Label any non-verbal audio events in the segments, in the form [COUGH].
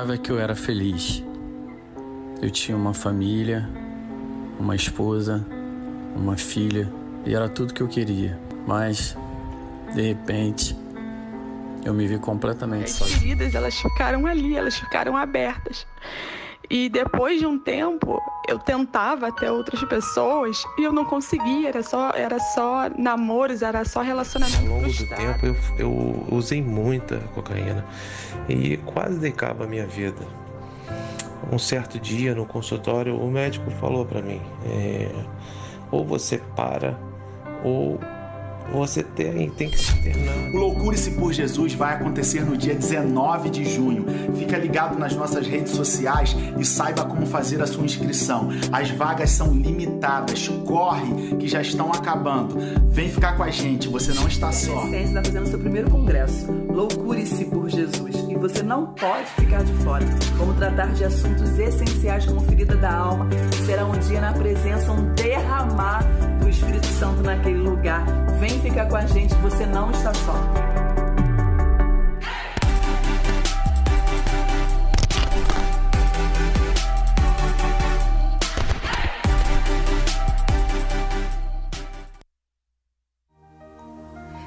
Achava que eu era feliz. Eu tinha uma família, uma esposa, uma filha e era tudo que eu queria. Mas, de repente, eu me vi completamente As sozinho. feridas, elas ficaram ali, elas ficaram abertas. E depois de um tempo, eu tentava até outras pessoas e eu não conseguia, era só, era só namoros, era só relacionamento Ao longo do frustrado. tempo eu, eu usei muita cocaína e quase dei cabo à minha vida. Um certo dia no consultório o médico falou para mim, é, ou você para ou você tem, tem que se internar. O Loucure-se por Jesus vai acontecer no dia 19 de junho. Fica ligado nas nossas redes sociais e saiba como fazer a sua inscrição. As vagas são limitadas. Corre, que já estão acabando. Vem ficar com a gente, você não está só. Ciência está fazendo seu primeiro congresso. Loucure-se por Jesus. E você não pode ficar de fora. Vamos tratar de assuntos essenciais como ferida da alma. Será um dia na presença, um derramar do Espírito Santo naquele lugar. Vem ficar com a gente, você não está só.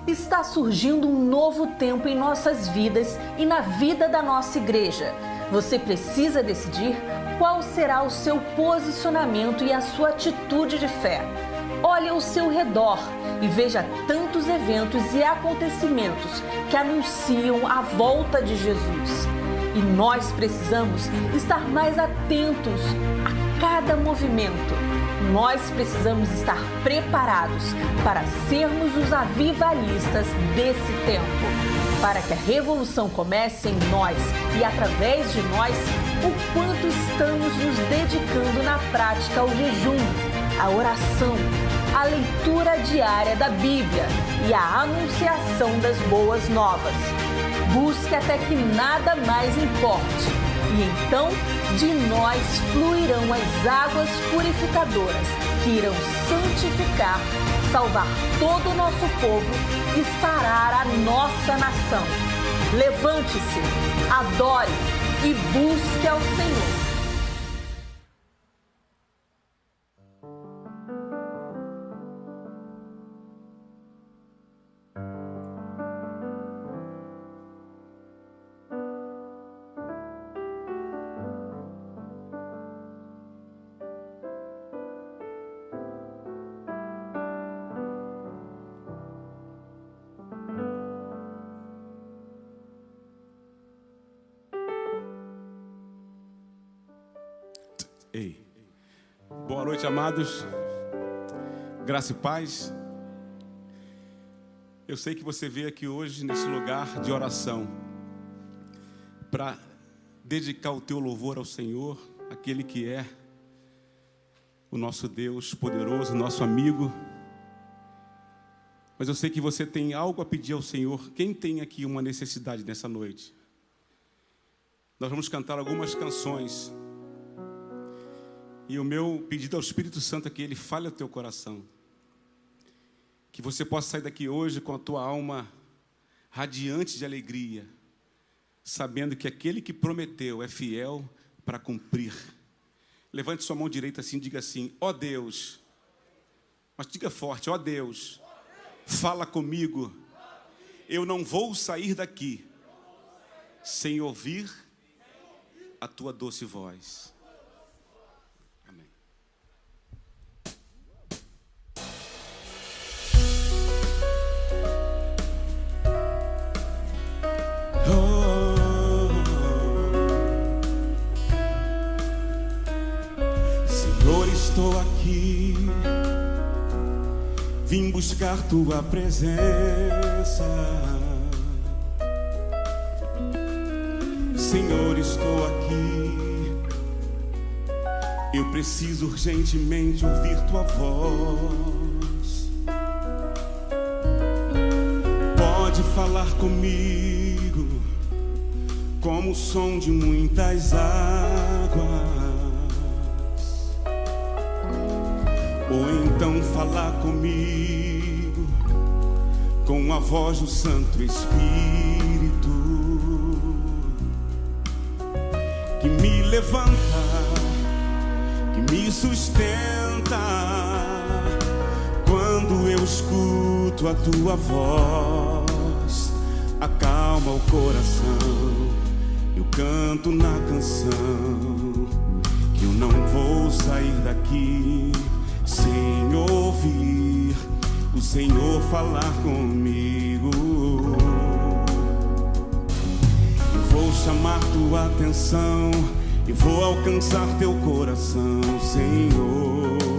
Está surgindo um novo tempo em nossas vidas e na vida da nossa igreja. Você precisa decidir qual será o seu posicionamento e a sua atitude de fé. Olhe ao seu redor e veja tantos eventos e acontecimentos que anunciam a volta de Jesus. E nós precisamos estar mais atentos a cada movimento. Nós precisamos estar preparados para sermos os avivalistas desse tempo. Para que a revolução comece em nós e através de nós, o quanto estamos nos dedicando na prática ao jejum, à oração, à leitura diária da Bíblia e à anunciação das boas novas. Busque até que nada mais importe. E então de nós fluirão as águas purificadoras que irão santificar, salvar todo o nosso povo e sarar a nossa nação. Levante-se, adore e busque ao Senhor. Noite, amados. Graça e paz. Eu sei que você veio aqui hoje nesse lugar de oração para dedicar o teu louvor ao Senhor, aquele que é o nosso Deus poderoso, nosso amigo. Mas eu sei que você tem algo a pedir ao Senhor. Quem tem aqui uma necessidade nessa noite? Nós vamos cantar algumas canções. E o meu pedido ao Espírito Santo é que ele fale ao teu coração. Que você possa sair daqui hoje com a tua alma radiante de alegria, sabendo que aquele que prometeu é fiel para cumprir. Levante sua mão direita assim e diga assim: Ó oh Deus, mas diga forte: Ó oh Deus, fala comigo. Eu não vou sair daqui sem ouvir a tua doce voz. Estou aqui, vim buscar tua presença. Senhor, estou aqui, eu preciso urgentemente ouvir tua voz. Pode falar comigo, como o som de muitas águas. ou então falar comigo com a voz do Santo Espírito que me levanta, que me sustenta quando eu escuto a tua voz, acalma o coração. Eu canto na canção que eu não vou sair daqui Senhor falar comigo. Vou chamar tua atenção e vou alcançar teu coração, Senhor.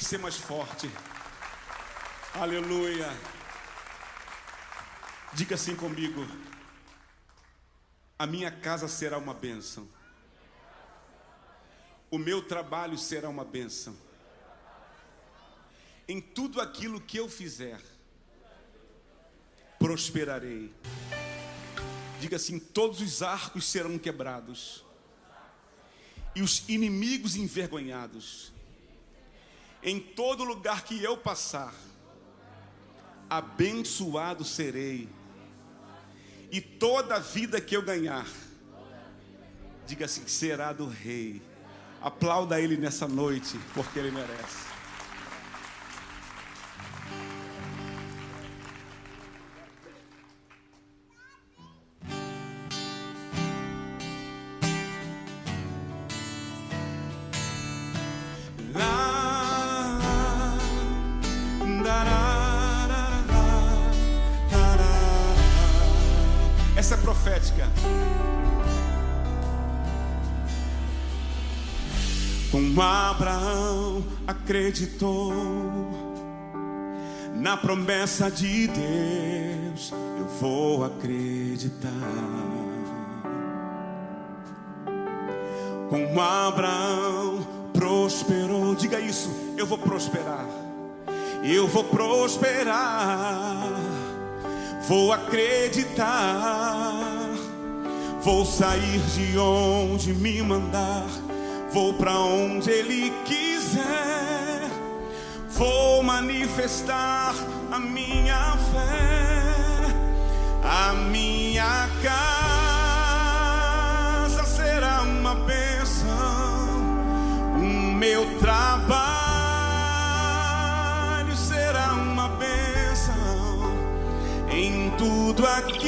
que ser mais forte. Aleluia. Diga assim comigo: a minha casa será uma bênção, o meu trabalho será uma bênção. Em tudo aquilo que eu fizer, prosperarei. Diga assim: todos os arcos serão quebrados, e os inimigos envergonhados. Em todo lugar que eu passar, abençoado serei, e toda a vida que eu ganhar, diga assim: será do Rei. Aplauda ele nessa noite, porque ele merece. Essa é profética. Como Abraão acreditou na promessa de Deus, eu vou acreditar. Como Abraão prosperou, diga isso, eu vou prosperar. Eu vou prosperar. Vou acreditar. Vou sair de onde me mandar. Vou para onde Ele quiser, vou manifestar a minha fé, a minha casa será uma bênção, o meu trabalho em tudo aquilo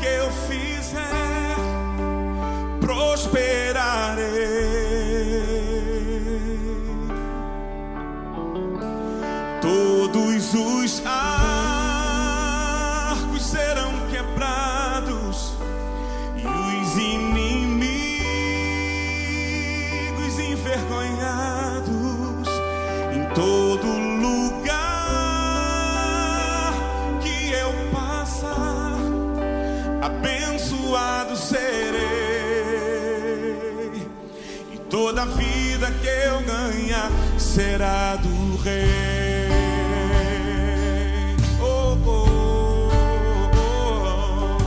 que eu fizer prosperarei. Toda vida que eu ganhar será do rei. Oh, oh, oh,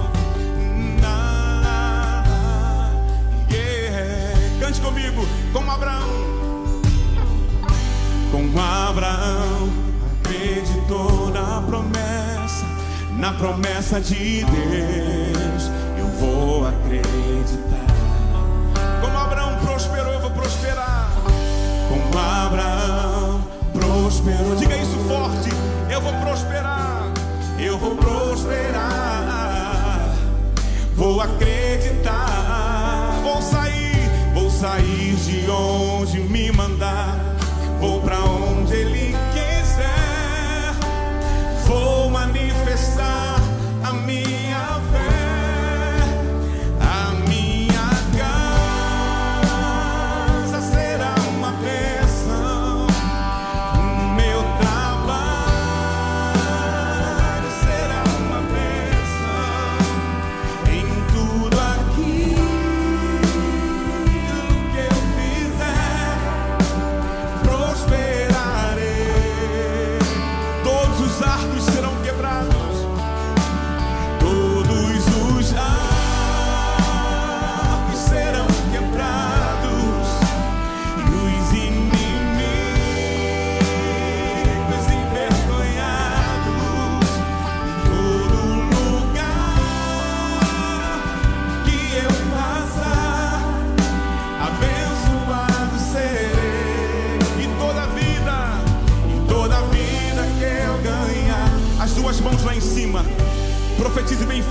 na, yeah. Cante comigo, como Abraão. Como Abraão acreditou na promessa, na promessa de Deus, eu vou acreditar. Abraão prosperou, diga isso forte. Eu vou prosperar, eu vou prosperar. Vou acreditar, vou sair, vou sair de onde me mandar. Vou para onde Ele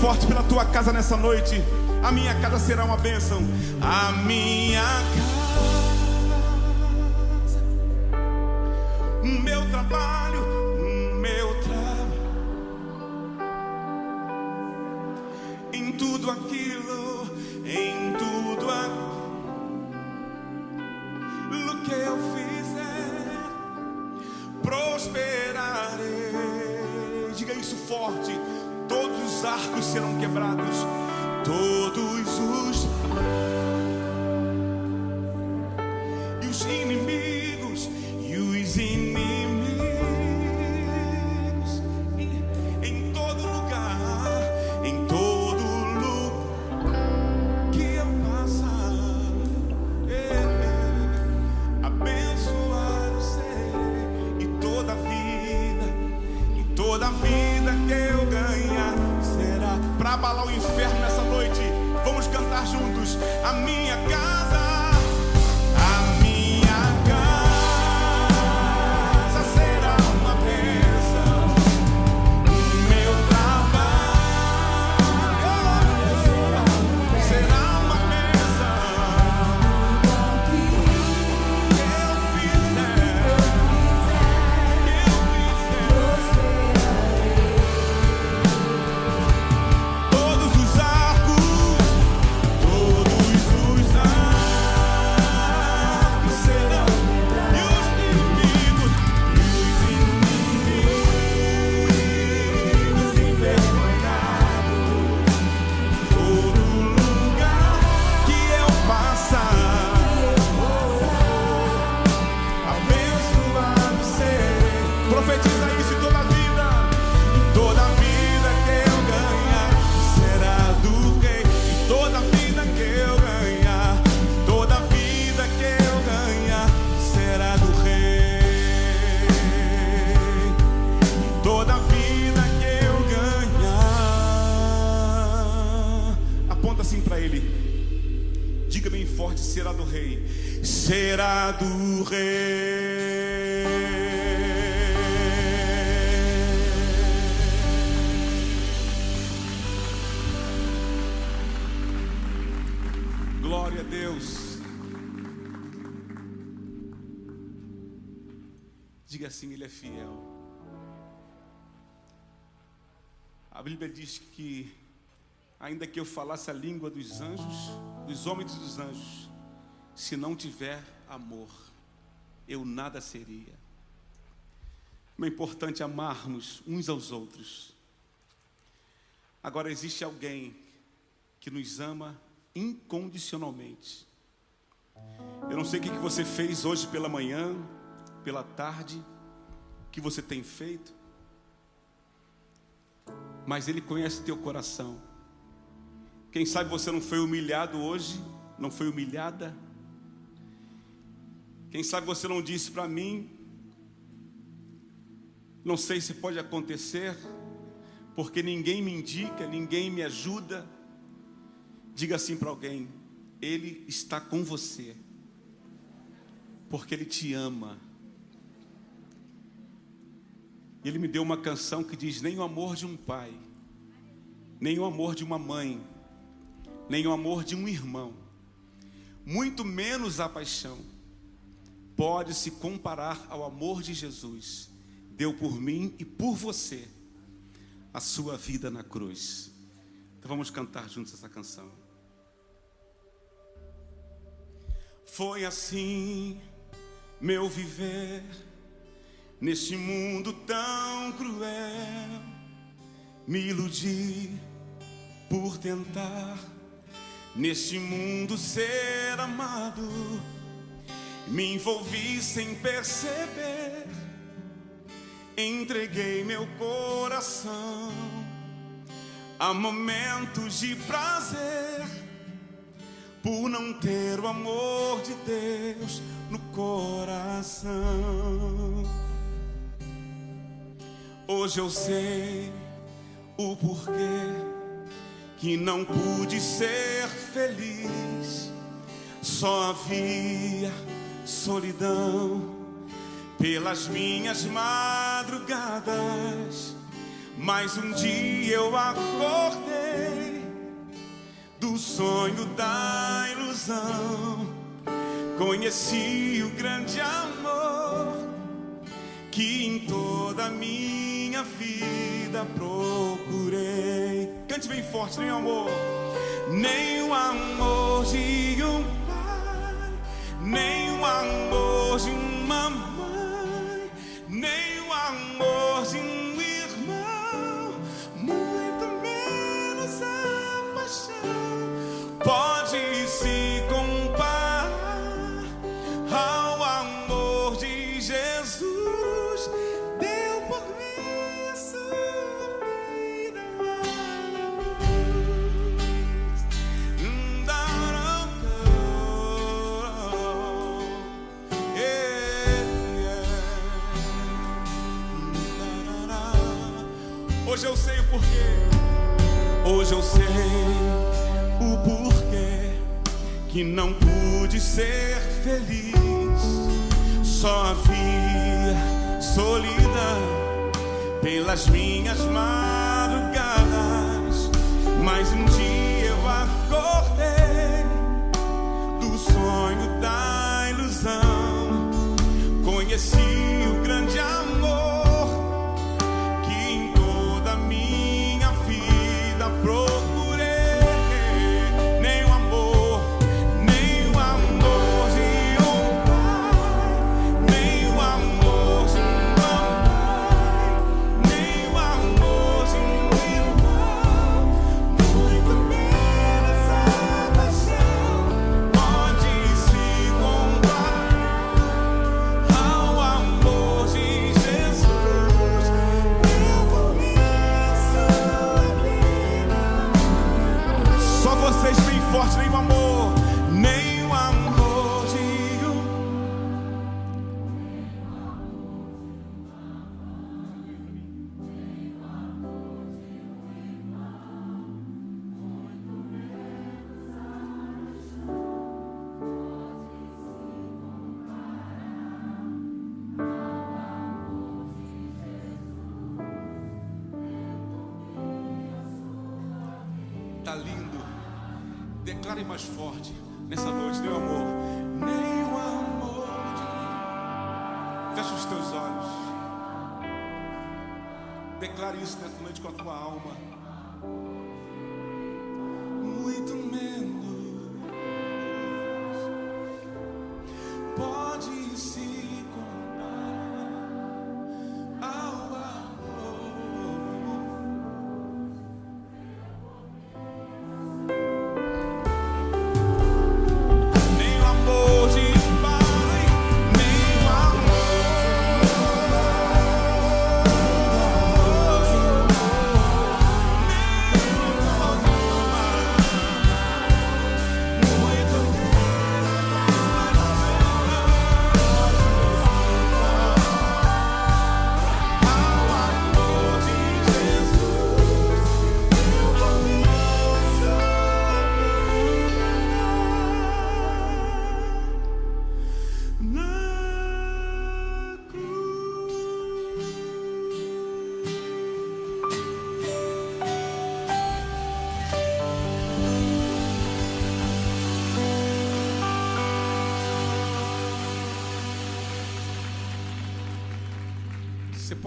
forte pela tua casa nessa noite. A minha casa será uma bênção. A minha casa, o meu trabalho, Bíblia diz que ainda que eu falasse a língua dos anjos, dos homens e dos anjos, se não tiver amor, eu nada seria. Como é importante amarmos uns aos outros. Agora existe alguém que nos ama incondicionalmente. Eu não sei o que que você fez hoje pela manhã, pela tarde, o que você tem feito, mas Ele conhece teu coração. Quem sabe você não foi humilhado hoje, não foi humilhada. Quem sabe você não disse para mim, não sei se pode acontecer, porque ninguém me indica, ninguém me ajuda. Diga assim para alguém: Ele está com você, porque Ele te ama. E Ele me deu uma canção que diz: Nem o amor de um pai, nem o amor de uma mãe, nem o amor de um irmão, muito menos a paixão, pode se comparar ao amor de Jesus. Deu por mim e por você a sua vida na cruz. Então vamos cantar juntos essa canção. Foi assim meu viver neste mundo tão cruel. Me iludi por tentar neste mundo ser amado. Me envolvi sem perceber, entreguei meu coração a momentos de prazer, por não ter o amor de Deus no coração. Hoje eu sei o porquê que não pude ser feliz. Só havia solidão pelas minhas madrugadas. Mas um dia eu acordei do sonho da ilusão. Conheci o grande amor que em toda minha vida procurei. Cante bem forte, nem amor, nem o amor de um pai, nem o amor de uma mãe, nem o amor de um eu sei o porquê que não pude ser feliz. Só havia solidão pelas minhas madrugadas. Mas um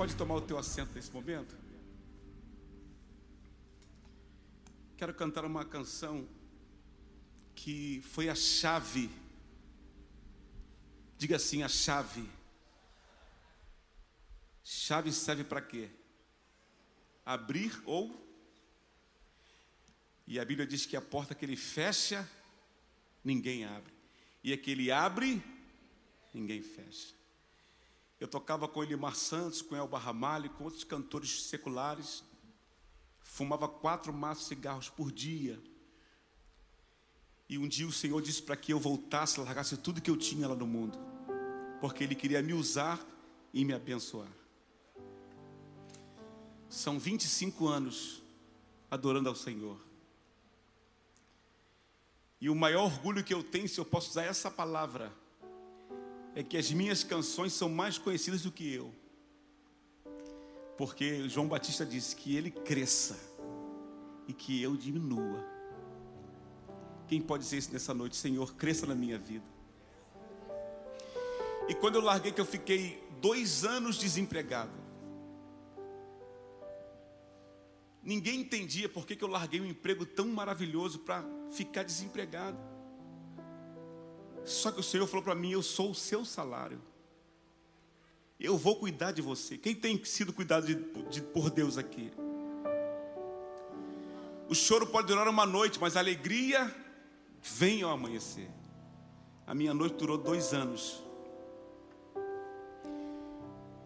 pode tomar o teu assento nesse momento? Quero cantar uma canção que foi a chave. Diga assim, a chave. Chave serve para quê? Abrir ou E a Bíblia diz que a porta que ele fecha, ninguém abre. E a que ele abre, ninguém fecha. Eu tocava com Elimar Santos, com Elba Ramalho, com outros cantores seculares. Fumava quatro maços de cigarros por dia. E um dia o Senhor disse para que eu voltasse, largasse tudo que eu tinha lá no mundo. Porque Ele queria me usar e me abençoar. São 25 anos adorando ao Senhor. E o maior orgulho que eu tenho, se eu posso usar essa palavra, é que as minhas canções são mais conhecidas do que eu. Porque João Batista disse que ele cresça e que eu diminua. Quem pode dizer isso nessa noite? Senhor, cresça na minha vida. E quando eu larguei, que eu fiquei dois anos desempregado. Ninguém entendia por que, que eu larguei um emprego tão maravilhoso para ficar desempregado. Só que o Senhor falou para mim: Eu sou o seu salário. Eu vou cuidar de você. Quem tem sido cuidado de, de, por Deus aqui? O choro pode durar uma noite, mas a alegria vem ao amanhecer. A minha noite durou dois anos.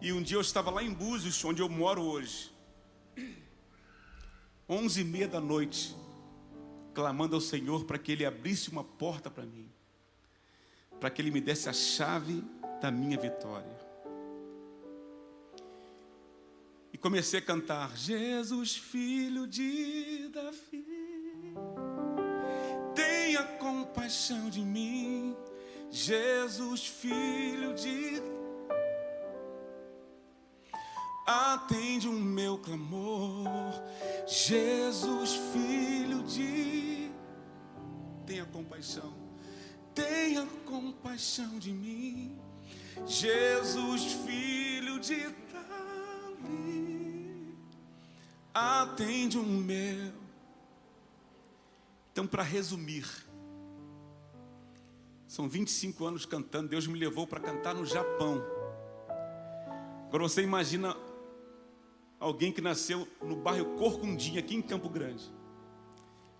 E um dia eu estava lá em Búzios, onde eu moro hoje. Onze e meia da noite, clamando ao Senhor para que Ele abrisse uma porta para mim, para que Ele me desse a chave da minha vitória. E comecei a cantar: Jesus, filho de Davi, tenha compaixão de mim. Jesus, filho de atende o meu clamor. Jesus, filho de tenha compaixão. Tenha compaixão de mim. Jesus, filho de Davi, atende o meu. Então, para resumir, são 25 anos cantando. Deus me levou para cantar no Japão. Agora você imagina alguém que nasceu no bairro Corcundinha, aqui em Campo Grande.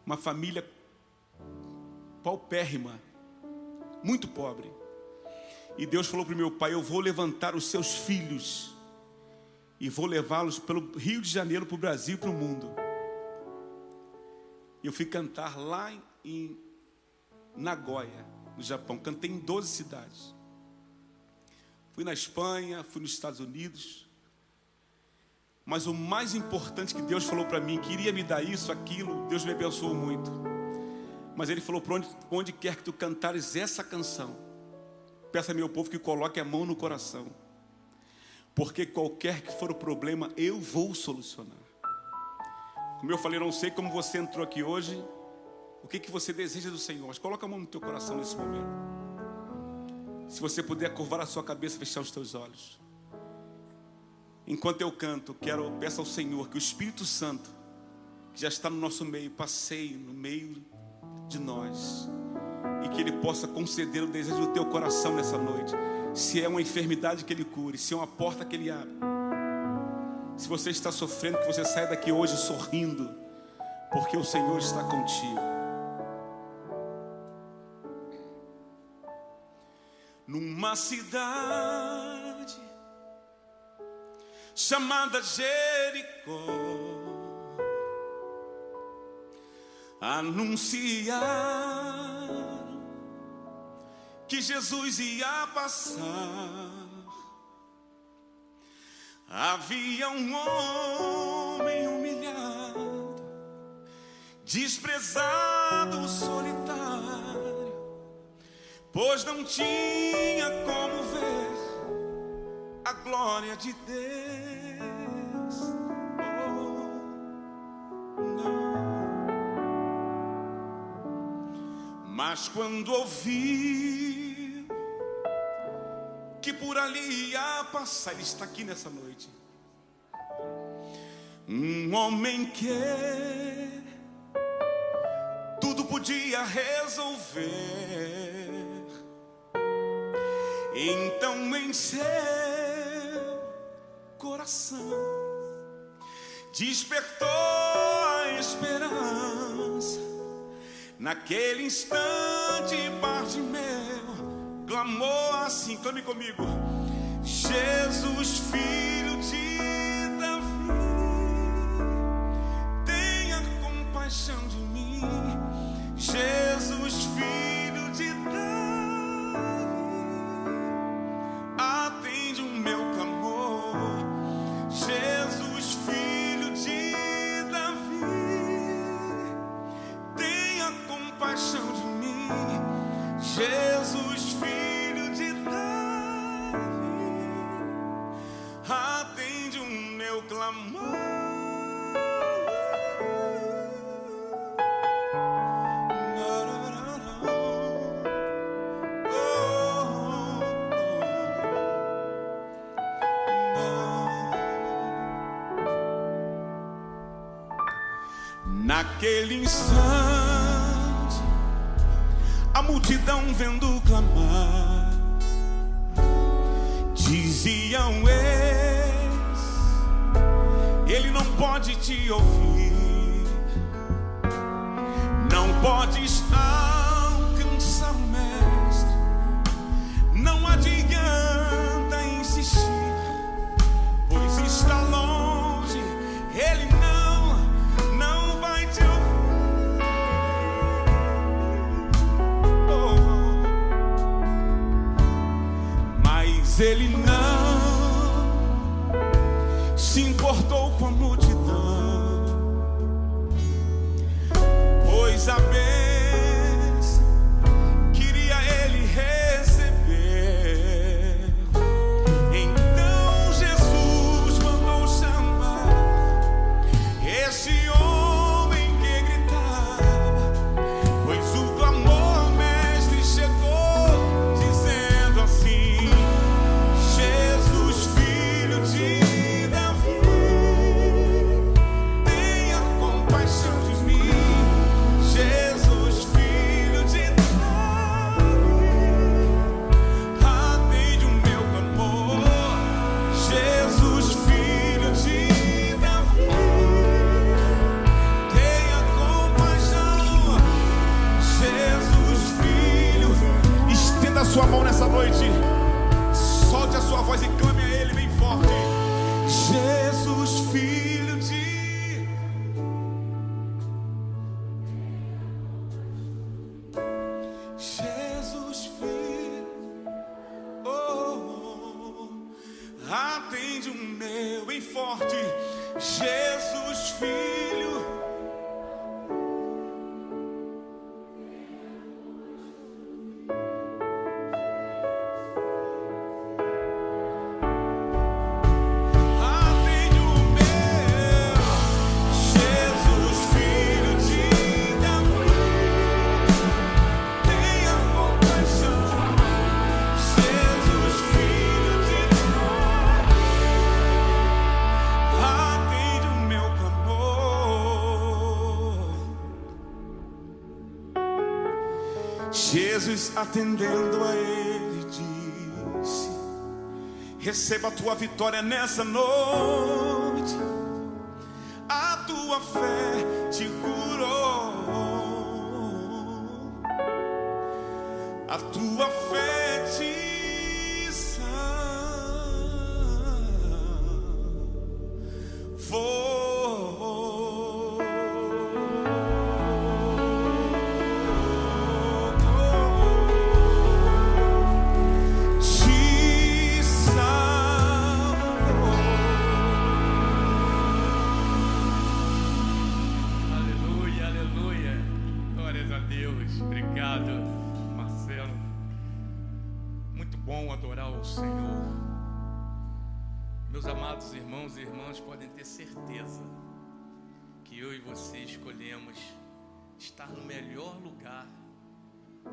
Uma família paupérrima, muito pobre. E Deus falou para o meu pai: Eu vou levantar os seus filhos e vou levá-los pelo Rio de Janeiro para o Brasil para o mundo. Eu fui cantar lá em Nagoya no Japão. Cantei em 12 cidades. Fui na Espanha, fui nos Estados Unidos. Mas o mais importante que Deus falou para mim, que iria me dar isso, aquilo, Deus me abençoou muito. Mas Ele falou: para onde, onde quer que tu cantares essa canção, peça meu povo que coloque a mão no coração, porque qualquer que for o problema, eu vou solucionar. Como eu falei, não sei como você entrou aqui hoje, o que, que você deseja do Senhor, mas coloca a mão no teu coração nesse momento. Se você puder curvar a sua cabeça, fechar os teus olhos. Enquanto eu canto, quero peço ao Senhor que o Espírito Santo, que já está no nosso meio, passeie no meio de nós e que Ele possa conceder o desejo do teu coração nessa noite. Se é uma enfermidade que Ele cure, se é uma porta que Ele abre. Se você está sofrendo, que você saia daqui hoje sorrindo, porque o Senhor está contigo. numa cidade chamada Jericó, anunciaram que Jesus ia passar. Havia um homem humilhado, desprezado, solitário pois não tinha como ver a glória de Deus. Mas quando ouvi que por ali ia passar, ele está aqui nessa noite. Um homem que tudo podia resolver então em seu coração despertou a esperança. Naquele instante, meu clamou assim: clame comigo, Jesus, filho de Davi, tenha compaixão de mim, Jesus, filho Jesus, filho de Davi, atende o meu clamor. Naquele instante multidão vendo clamar, diziam eles: Ele não pode te ouvir, não podes alcançar ele atendendo a ele disse: Receba a tua vitória nessa noite.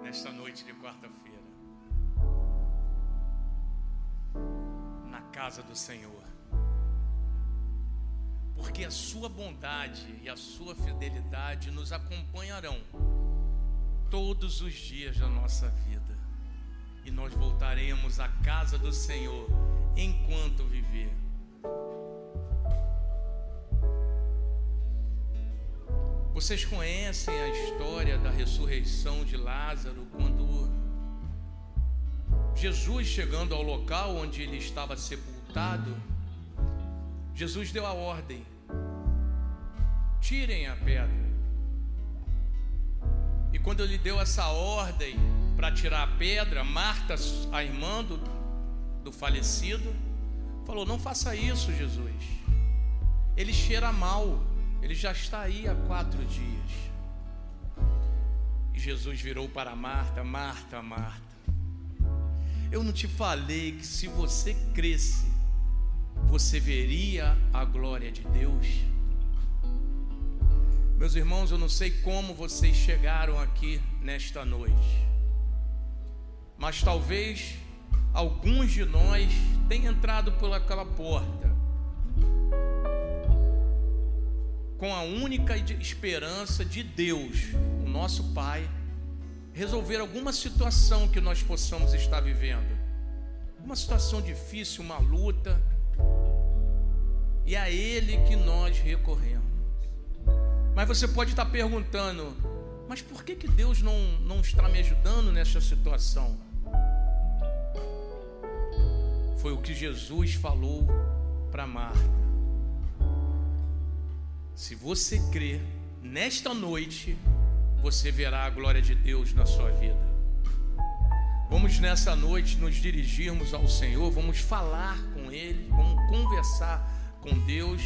Nesta noite de quarta-feira. Na casa do Senhor porque a sua bondade e a sua fidelidade nos acompanharão todos os dias da nossa vida. E nós voltaremos à casa do Senhor enquanto viver. Vocês conhecem a história da ressurreição de Lázaro quando Jesus chegando ao local onde ele estava sepultado, Jesus deu a ordem: tirem a pedra. E quando ele deu essa ordem para tirar a pedra, Marta, a irmã do, do falecido, falou: Não faça isso, Jesus. Ele cheira mal, ele já está aí há quatro dias. E Jesus virou para Marta: Marta, Marta, eu não te falei que se você cresce, você veria a glória de Deus? Meus irmãos, eu não sei como vocês chegaram aqui nesta noite, mas talvez alguns de nós tenham entrado por aquela porta com a única esperança de Deus, o nosso Pai, resolver alguma situação que nós possamos estar vivendo, uma situação difícil, uma luta, e é a Ele que nós recorremos. Mas você pode estar perguntando, mas por que, que Deus não, não está me ajudando nessa situação? Foi o que Jesus falou para Marta. Se você crer, nesta noite, você verá a glória de Deus na sua vida. Vamos nessa noite nos dirigirmos ao Senhor, vamos falar com Ele, vamos conversar com Deus.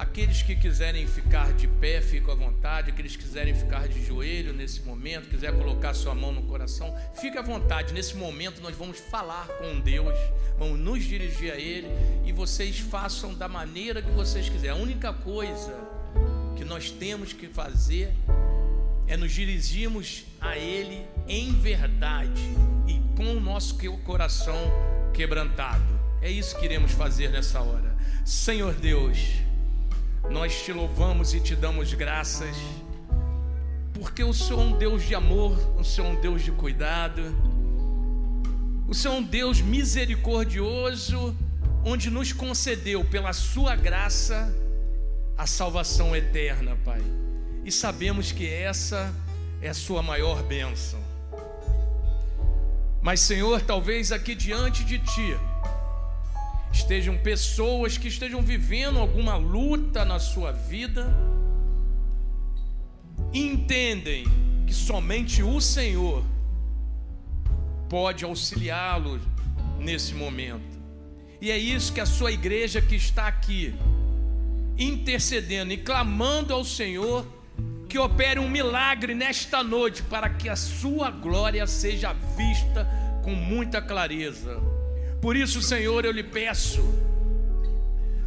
Aqueles que quiserem ficar de pé, fiquem à vontade. Aqueles que quiserem ficar de joelho nesse momento, quiser colocar sua mão no coração, fique à vontade. Nesse momento nós vamos falar com Deus, vamos nos dirigir a Ele e vocês façam da maneira que vocês quiserem. A única coisa que nós temos que fazer é nos dirigirmos a Ele em verdade e com o nosso coração quebrantado. É isso que iremos fazer nessa hora. Senhor Deus, nós te louvamos e te damos graças, porque o Senhor é um Deus de amor, o Senhor é um Deus de cuidado, o Senhor é um Deus misericordioso, onde nos concedeu pela Sua graça a salvação eterna, Pai. E sabemos que essa é a Sua maior bênção. Mas, Senhor, talvez aqui diante de Ti, estejam pessoas que estejam vivendo alguma luta na sua vida entendem que somente o Senhor pode auxiliá-los nesse momento. E é isso que a sua igreja que está aqui intercedendo e clamando ao Senhor que opere um milagre nesta noite para que a sua glória seja vista com muita clareza. Por isso, Senhor, eu lhe peço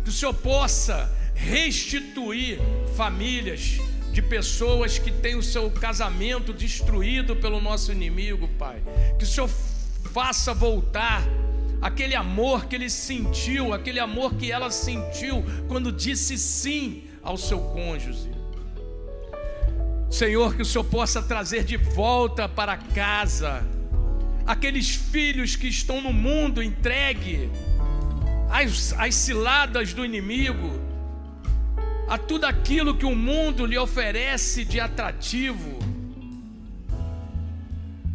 que o Senhor possa restituir famílias de pessoas que têm o seu casamento destruído pelo nosso inimigo, Pai. Que o Senhor faça voltar aquele amor que ele sentiu, aquele amor que ela sentiu quando disse sim ao seu cônjuge. Senhor, que o Senhor possa trazer de volta para casa aqueles filhos que estão no mundo entregue às, às ciladas do inimigo, a tudo aquilo que o mundo lhe oferece de atrativo,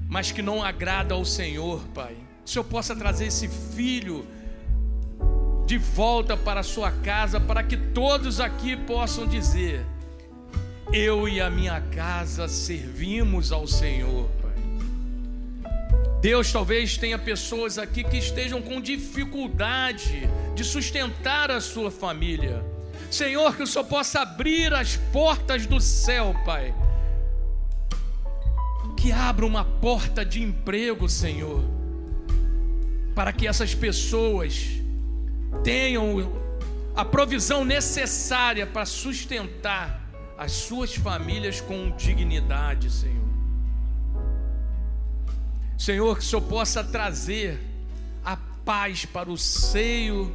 mas que não agrada ao Senhor, Pai. O Senhor possa trazer esse filho de volta para a sua casa, para que todos aqui possam dizer: Eu e a minha casa servimos ao Senhor. Deus talvez tenha pessoas aqui que estejam com dificuldade de sustentar a sua família. Senhor, que o Senhor possa abrir as portas do céu, Pai. Que abra uma porta de emprego, Senhor, para que essas pessoas tenham a provisão necessária para sustentar as suas famílias com dignidade, Senhor. Senhor, que o Senhor possa trazer a paz para o seio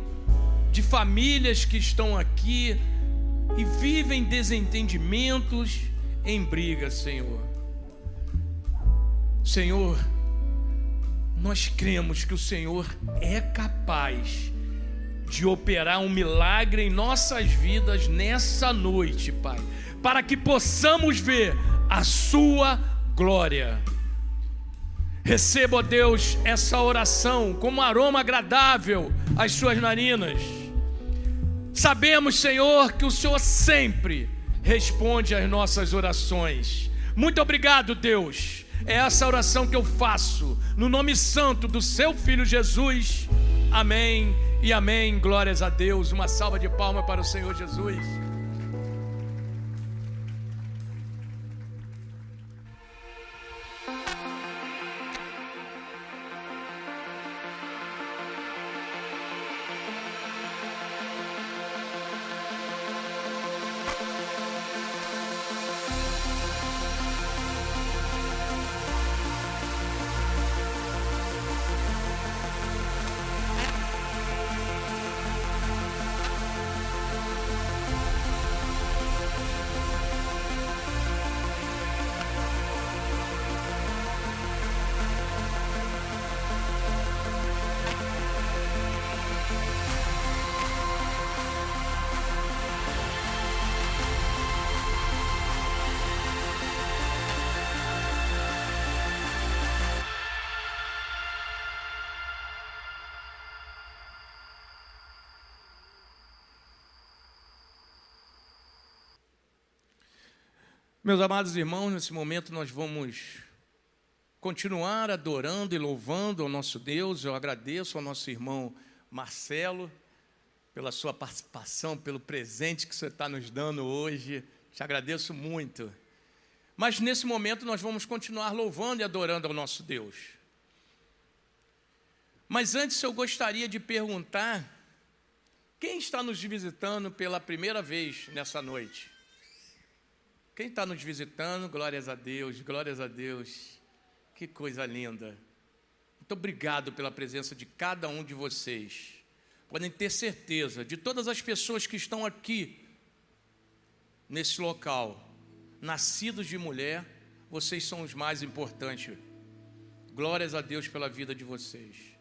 de famílias que estão aqui e vivem desentendimentos em brigas, Senhor. Senhor, nós cremos que o Senhor é capaz de operar um milagre em nossas vidas nessa noite, Pai, para que possamos ver a Sua glória. Receba, ó Deus, essa oração como um aroma agradável às suas narinas. Sabemos, Senhor, que o Senhor sempre responde às nossas orações. Muito obrigado, Deus. É essa oração que eu faço no nome santo do seu filho Jesus. Amém e amém. Glórias a Deus. Uma salva de palmas para o Senhor Jesus. Meus amados irmãos, nesse momento nós vamos continuar adorando e louvando ao nosso Deus. Eu agradeço ao nosso irmão Marcelo pela sua participação, pelo presente que você está nos dando hoje. Te agradeço muito. Mas nesse momento nós vamos continuar louvando e adorando ao nosso Deus. Mas antes eu gostaria de perguntar: quem está nos visitando pela primeira vez nessa noite? Quem está nos visitando, glórias a Deus, glórias a Deus. Que coisa linda. Muito obrigado pela presença de cada um de vocês. Podem ter certeza de todas as pessoas que estão aqui, nesse local, nascidos de mulher, vocês são os mais importantes. Glórias a Deus pela vida de vocês.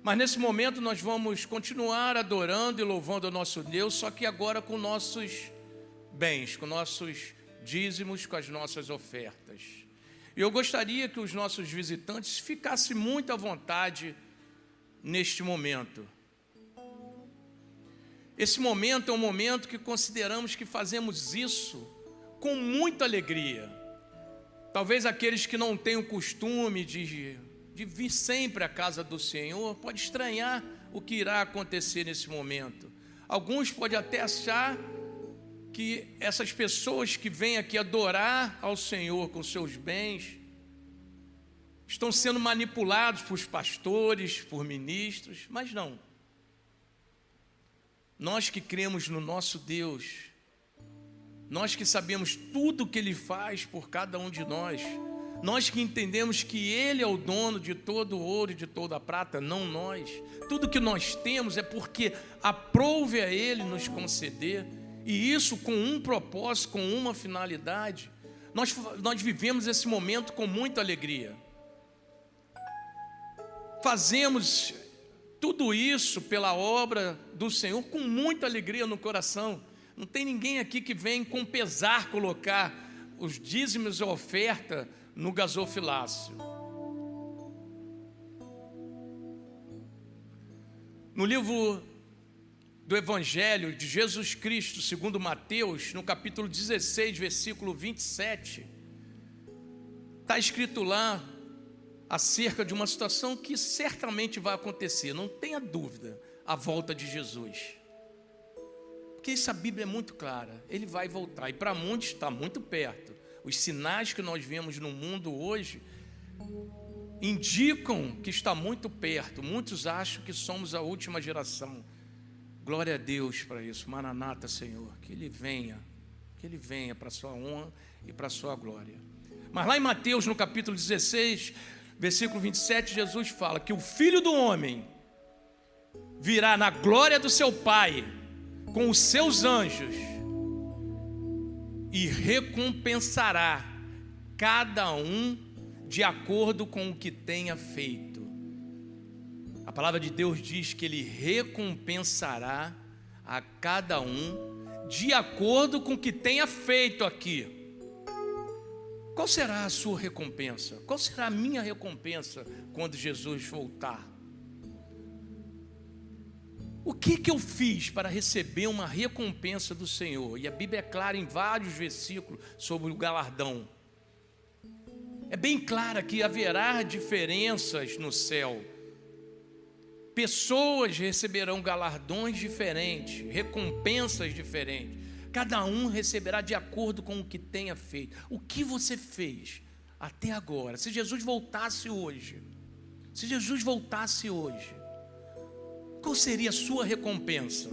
Mas nesse momento nós vamos continuar adorando e louvando o nosso Deus, só que agora com nossos bens, com nossos dízimos, com as nossas ofertas. E eu gostaria que os nossos visitantes ficassem muito à vontade neste momento. Esse momento é um momento que consideramos que fazemos isso com muita alegria. Talvez aqueles que não têm o costume de, de vir sempre à casa do Senhor, pode estranhar o que irá acontecer nesse momento. Alguns podem até achar que essas pessoas que vêm aqui adorar ao Senhor com seus bens estão sendo manipulados por pastores, por ministros, mas não. Nós que cremos no nosso Deus, nós que sabemos tudo o que Ele faz por cada um de nós, nós que entendemos que Ele é o dono de todo o ouro e de toda a prata, não nós. Tudo que nós temos é porque aprove a Ele nos conceder, e isso com um propósito, com uma finalidade. Nós, nós vivemos esse momento com muita alegria. Fazemos tudo isso pela obra do Senhor com muita alegria no coração. Não tem ninguém aqui que vem com pesar colocar os dízimos e oferta no gasofilácio. No livro do Evangelho de Jesus Cristo, segundo Mateus, no capítulo 16, versículo 27, está escrito lá acerca de uma situação que certamente vai acontecer, não tenha dúvida, a volta de Jesus. Porque isso a Bíblia é muito clara, ele vai voltar, e para muitos está muito perto. Os sinais que nós vemos no mundo hoje indicam que está muito perto. Muitos acham que somos a última geração. Glória a Deus para isso. Maranata, Senhor, que ele venha, que ele venha para a sua honra e para a sua glória. Mas lá em Mateus, no capítulo 16, versículo 27, Jesus fala que o filho do homem virá na glória do seu Pai com os seus anjos e recompensará cada um de acordo com o que tenha feito. Palavra de Deus diz que ele recompensará a cada um de acordo com o que tenha feito aqui. Qual será a sua recompensa? Qual será a minha recompensa quando Jesus voltar? O que, que eu fiz para receber uma recompensa do Senhor? E a Bíblia é clara em vários versículos sobre o galardão. É bem clara que haverá diferenças no céu. Pessoas receberão galardões diferentes, recompensas diferentes. Cada um receberá de acordo com o que tenha feito. O que você fez até agora? Se Jesus voltasse hoje, se Jesus voltasse hoje, qual seria a sua recompensa?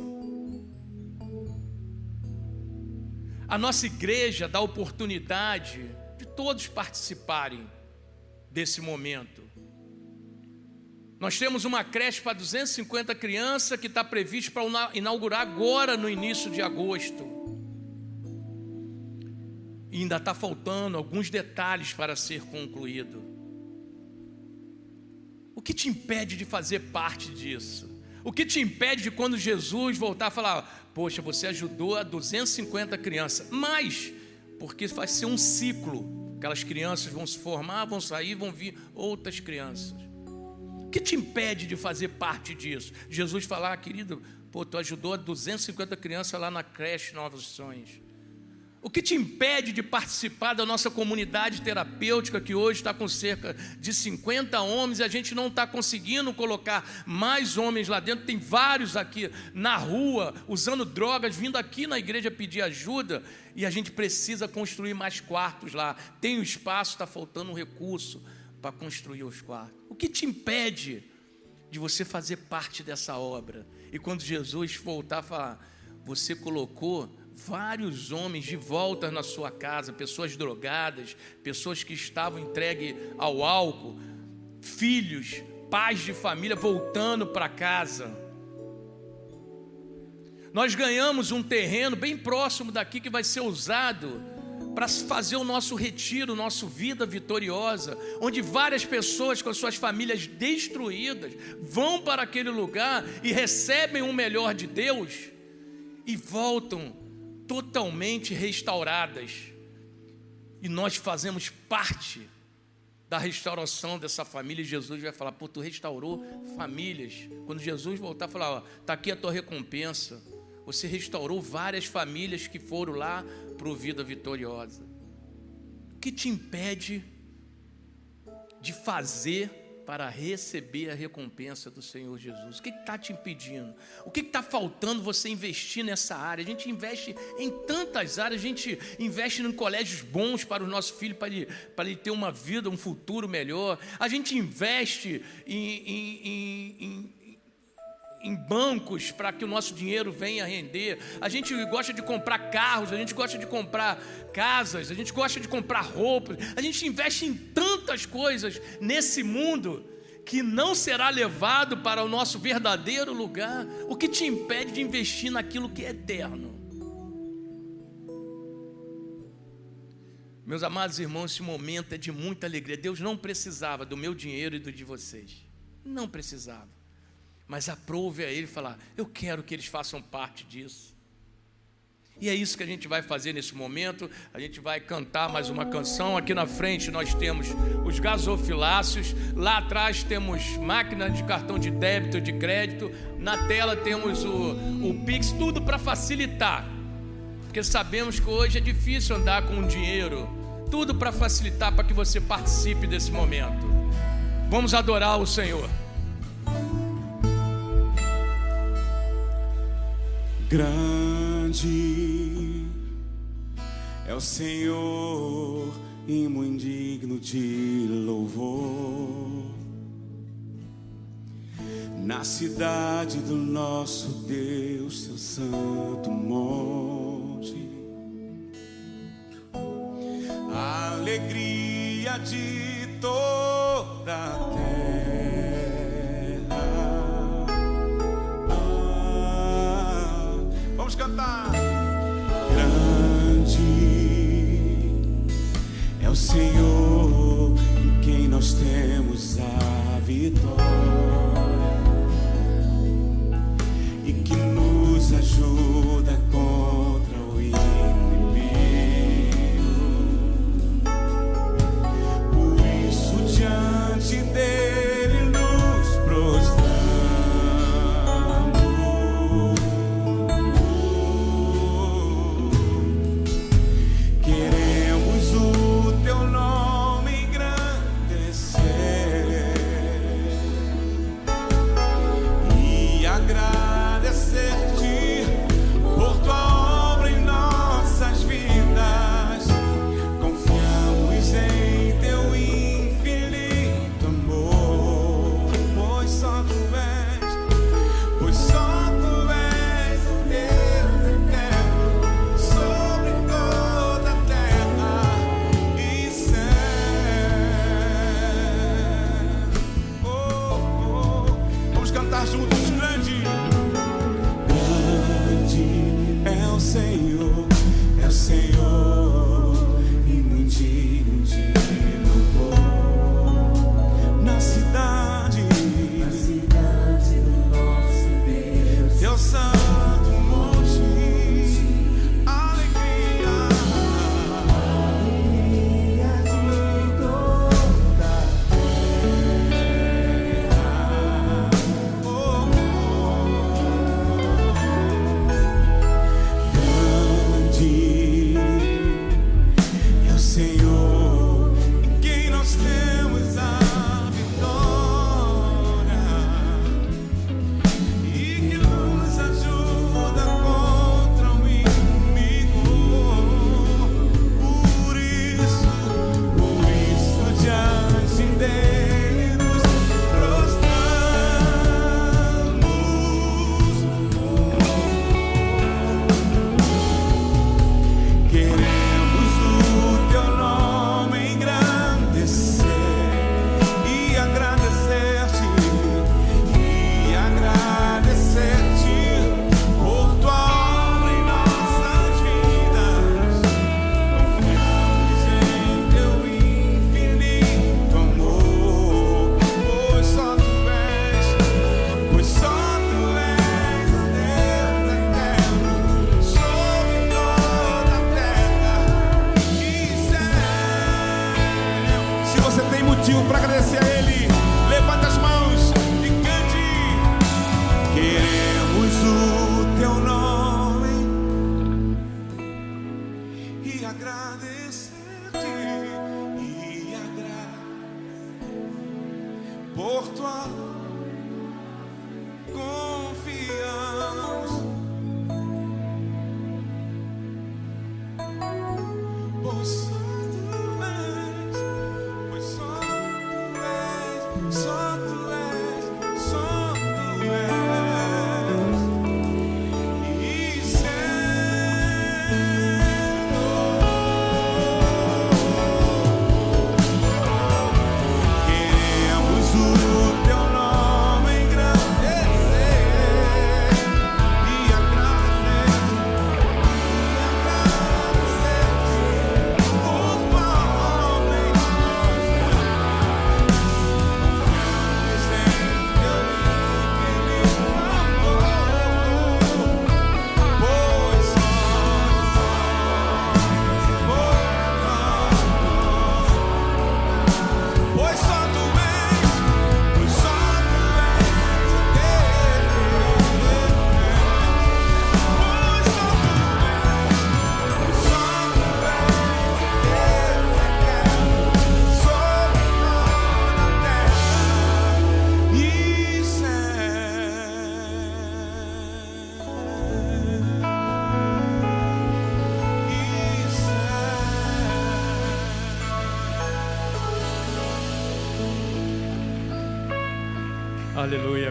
A nossa igreja dá oportunidade de todos participarem desse momento. Nós temos uma creche para 250 crianças que está previsto para inaugurar agora no início de agosto. E ainda está faltando alguns detalhes para ser concluído. O que te impede de fazer parte disso? O que te impede de quando Jesus voltar falar, poxa, você ajudou a 250 crianças, mas, porque vai ser um ciclo, aquelas crianças vão se formar, vão sair, vão vir outras crianças. Que te impede de fazer parte disso? Jesus falar, querido, pô, tu ajudou a 250 crianças lá na creche Novos Sonhos. O que te impede de participar da nossa comunidade terapêutica, que hoje está com cerca de 50 homens, e a gente não está conseguindo colocar mais homens lá dentro? Tem vários aqui na rua, usando drogas, vindo aqui na igreja pedir ajuda, e a gente precisa construir mais quartos lá. Tem o espaço, está faltando um recurso para construir os quartos. O que te impede de você fazer parte dessa obra? E quando Jesus voltar a falar, você colocou vários homens de volta na sua casa, pessoas drogadas, pessoas que estavam entregues ao álcool, filhos, pais de família voltando para casa. Nós ganhamos um terreno bem próximo daqui que vai ser usado para fazer o nosso retiro, nosso vida vitoriosa, onde várias pessoas com as suas famílias destruídas vão para aquele lugar e recebem o melhor de Deus e voltam totalmente restauradas. E nós fazemos parte da restauração dessa família. E Jesus vai falar: Pô, tu restaurou famílias. Quando Jesus voltar, falar: Está aqui a tua recompensa. Você restaurou várias famílias que foram lá para o Vida Vitoriosa. O que te impede de fazer para receber a recompensa do Senhor Jesus? O que está te impedindo? O que está faltando você investir nessa área? A gente investe em tantas áreas, a gente investe em colégios bons para o nosso filho, para ele, para ele ter uma vida, um futuro melhor. A gente investe em, em, em, em em bancos para que o nosso dinheiro venha render. A gente gosta de comprar carros, a gente gosta de comprar casas, a gente gosta de comprar roupas. A gente investe em tantas coisas nesse mundo que não será levado para o nosso verdadeiro lugar. O que te impede de investir naquilo que é eterno? Meus amados irmãos, esse momento é de muita alegria. Deus não precisava do meu dinheiro e do de vocês. Não precisava mas aprove a Ele falar: Eu quero que eles façam parte disso. E é isso que a gente vai fazer nesse momento. A gente vai cantar mais uma canção. Aqui na frente nós temos os gasofiláceos. Lá atrás temos máquina de cartão de débito, de crédito. Na tela temos o, o Pix, tudo para facilitar. Porque sabemos que hoje é difícil andar com dinheiro. Tudo para facilitar para que você participe desse momento. Vamos adorar o Senhor. Grande é o Senhor e muito digno de louvor. Na cidade do nosso Deus, seu santo monte, alegria de toda a terra. Vamos cantar. Grande é o Senhor em quem nós temos a vitória e que nos ajuda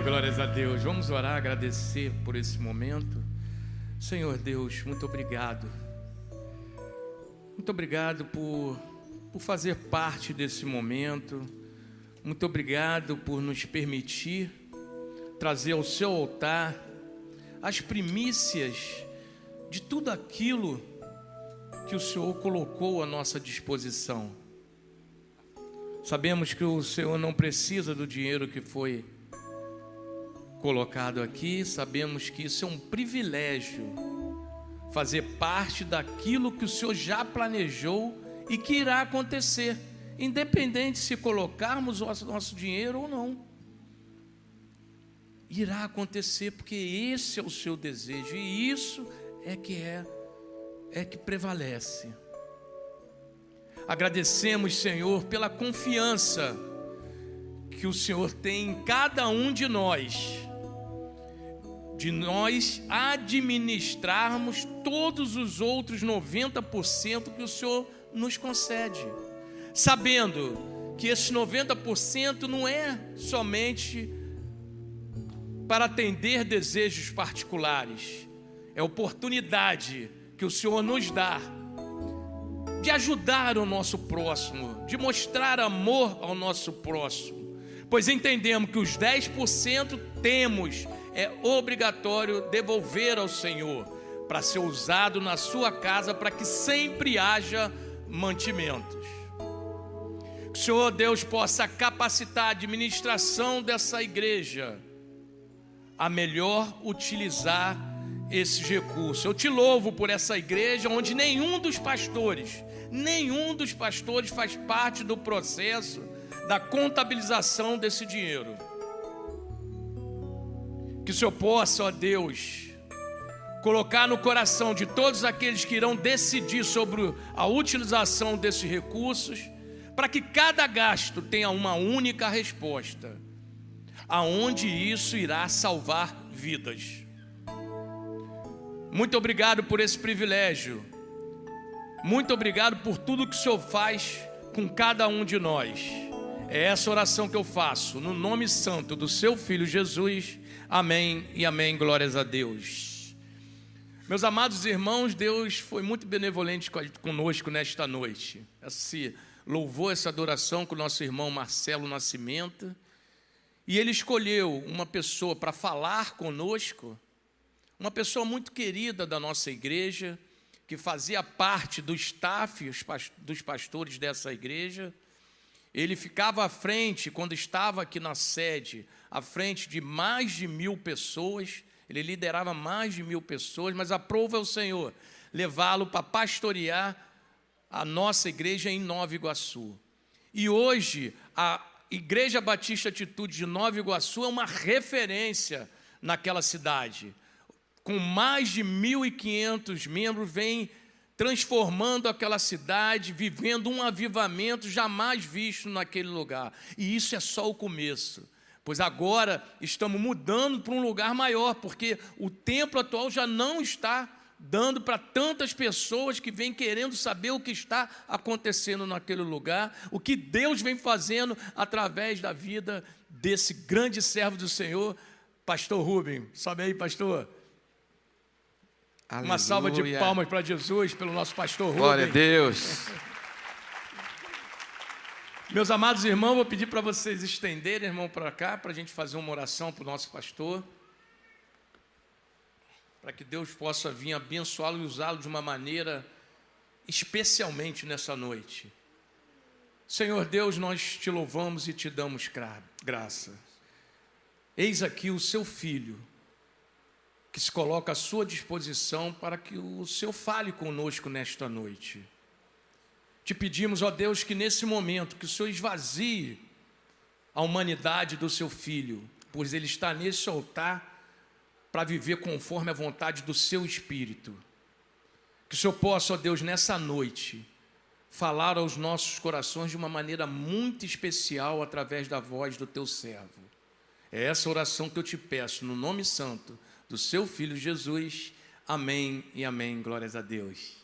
Glórias a Deus. Vamos orar, agradecer por esse momento. Senhor Deus, muito obrigado. Muito obrigado por, por fazer parte desse momento. Muito obrigado por nos permitir trazer ao seu altar as primícias de tudo aquilo que o Senhor colocou à nossa disposição. Sabemos que o Senhor não precisa do dinheiro que foi colocado aqui, sabemos que isso é um privilégio, fazer parte daquilo que o Senhor já planejou e que irá acontecer, independente se colocarmos o nosso, dinheiro ou não. Irá acontecer porque esse é o seu desejo e isso é que é é que prevalece. Agradecemos, Senhor, pela confiança que o Senhor tem em cada um de nós, de nós administrarmos todos os outros 90% que o Senhor nos concede, sabendo que esses 90% não é somente para atender desejos particulares, é oportunidade que o Senhor nos dá de ajudar o nosso próximo, de mostrar amor ao nosso próximo, pois entendemos que os 10% temos, é obrigatório devolver ao Senhor, para ser usado na sua casa, para que sempre haja mantimentos. Que o Senhor Deus possa capacitar a administração dessa igreja a melhor utilizar esses recursos. Eu te louvo por essa igreja onde nenhum dos pastores, nenhum dos pastores faz parte do processo da contabilização desse dinheiro. Que o Senhor possa, ó Deus, colocar no coração de todos aqueles que irão decidir sobre a utilização desses recursos, para que cada gasto tenha uma única resposta, aonde isso irá salvar vidas. Muito obrigado por esse privilégio. Muito obrigado por tudo que o Senhor faz com cada um de nós. É essa oração que eu faço, no nome santo do seu Filho Jesus. Amém e amém. Glórias a Deus. Meus amados irmãos, Deus foi muito benevolente conosco nesta noite. Esse louvou essa adoração com o nosso irmão Marcelo Nascimento. E ele escolheu uma pessoa para falar conosco, uma pessoa muito querida da nossa igreja, que fazia parte do staff dos pastores dessa igreja. Ele ficava à frente, quando estava aqui na sede, à frente de mais de mil pessoas. Ele liderava mais de mil pessoas, mas aprova o Senhor levá-lo para pastorear a nossa igreja em Nova Iguaçu. E hoje, a Igreja Batista Atitude de Nova Iguaçu é uma referência naquela cidade. Com mais de 1.500 membros, vem transformando aquela cidade, vivendo um avivamento jamais visto naquele lugar. E isso é só o começo. Pois agora estamos mudando para um lugar maior, porque o templo atual já não está dando para tantas pessoas que vêm querendo saber o que está acontecendo naquele lugar, o que Deus vem fazendo através da vida desse grande servo do Senhor, Pastor Rubem. Sobe aí, pastor. Aleluia. Uma salva de palmas para Jesus, pelo nosso pastor Rubem. Glória a Deus. [LAUGHS] Meus amados irmãos, vou pedir para vocês estenderem, irmão, para cá, para a gente fazer uma oração para o nosso pastor. Para que Deus possa vir abençoá-lo e usá-lo de uma maneira especialmente nessa noite. Senhor Deus, nós te louvamos e te damos graça. Eis aqui o seu filho, que se coloca à sua disposição para que o Senhor fale conosco nesta noite. Te pedimos, ó Deus, que nesse momento, que o Senhor esvazie a humanidade do seu filho, pois ele está nesse altar para viver conforme a vontade do seu espírito. Que o Senhor possa, ó Deus, nessa noite, falar aos nossos corações de uma maneira muito especial através da voz do teu servo. É essa oração que eu te peço, no nome santo do seu filho Jesus. Amém e amém. Glórias a Deus.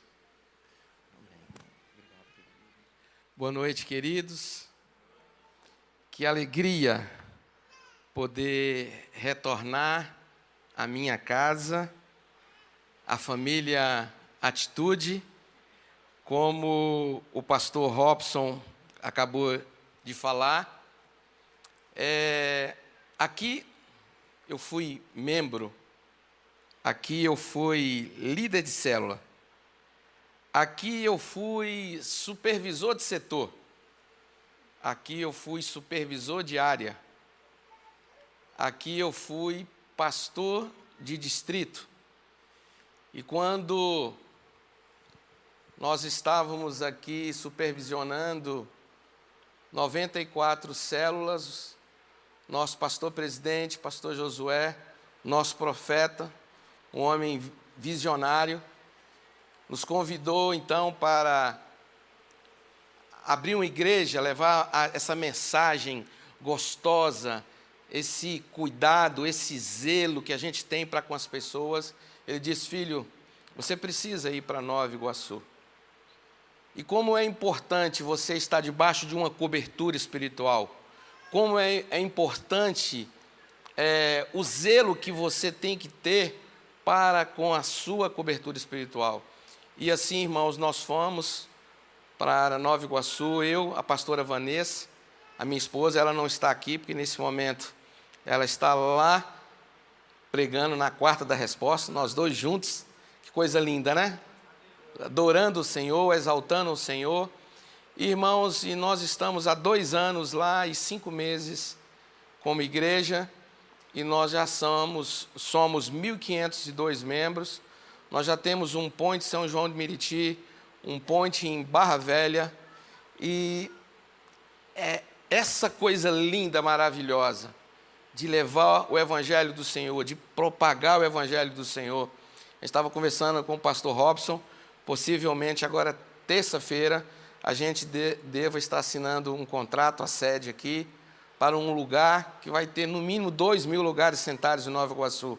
Boa noite, queridos. Que alegria poder retornar à minha casa, à família Atitude, como o pastor Robson acabou de falar. É, aqui eu fui membro, aqui eu fui líder de célula Aqui eu fui supervisor de setor. Aqui eu fui supervisor de área. Aqui eu fui pastor de distrito. E quando nós estávamos aqui supervisionando 94 células, nosso pastor presidente, pastor Josué, nosso profeta, um homem visionário, nos convidou então para abrir uma igreja, levar essa mensagem gostosa, esse cuidado, esse zelo que a gente tem para com as pessoas. Ele disse: Filho, você precisa ir para Nova Iguaçu. E como é importante você estar debaixo de uma cobertura espiritual, como é, é importante é, o zelo que você tem que ter para com a sua cobertura espiritual. E assim, irmãos, nós fomos para Nova Iguaçu, eu, a pastora Vanessa, a minha esposa, ela não está aqui, porque nesse momento ela está lá pregando na quarta da resposta, nós dois juntos, que coisa linda, né? Adorando o Senhor, exaltando o Senhor. Irmãos, e nós estamos há dois anos lá e cinco meses como igreja, e nós já somos, somos 1.502 membros, nós já temos um ponte São João de Meriti, um ponte em Barra Velha, e é essa coisa linda, maravilhosa, de levar o Evangelho do Senhor, de propagar o Evangelho do Senhor. Eu estava conversando com o pastor Robson, possivelmente agora terça-feira, a gente de, deva estar assinando um contrato, a sede aqui, para um lugar que vai ter no mínimo dois mil lugares sentados em Nova Iguaçu.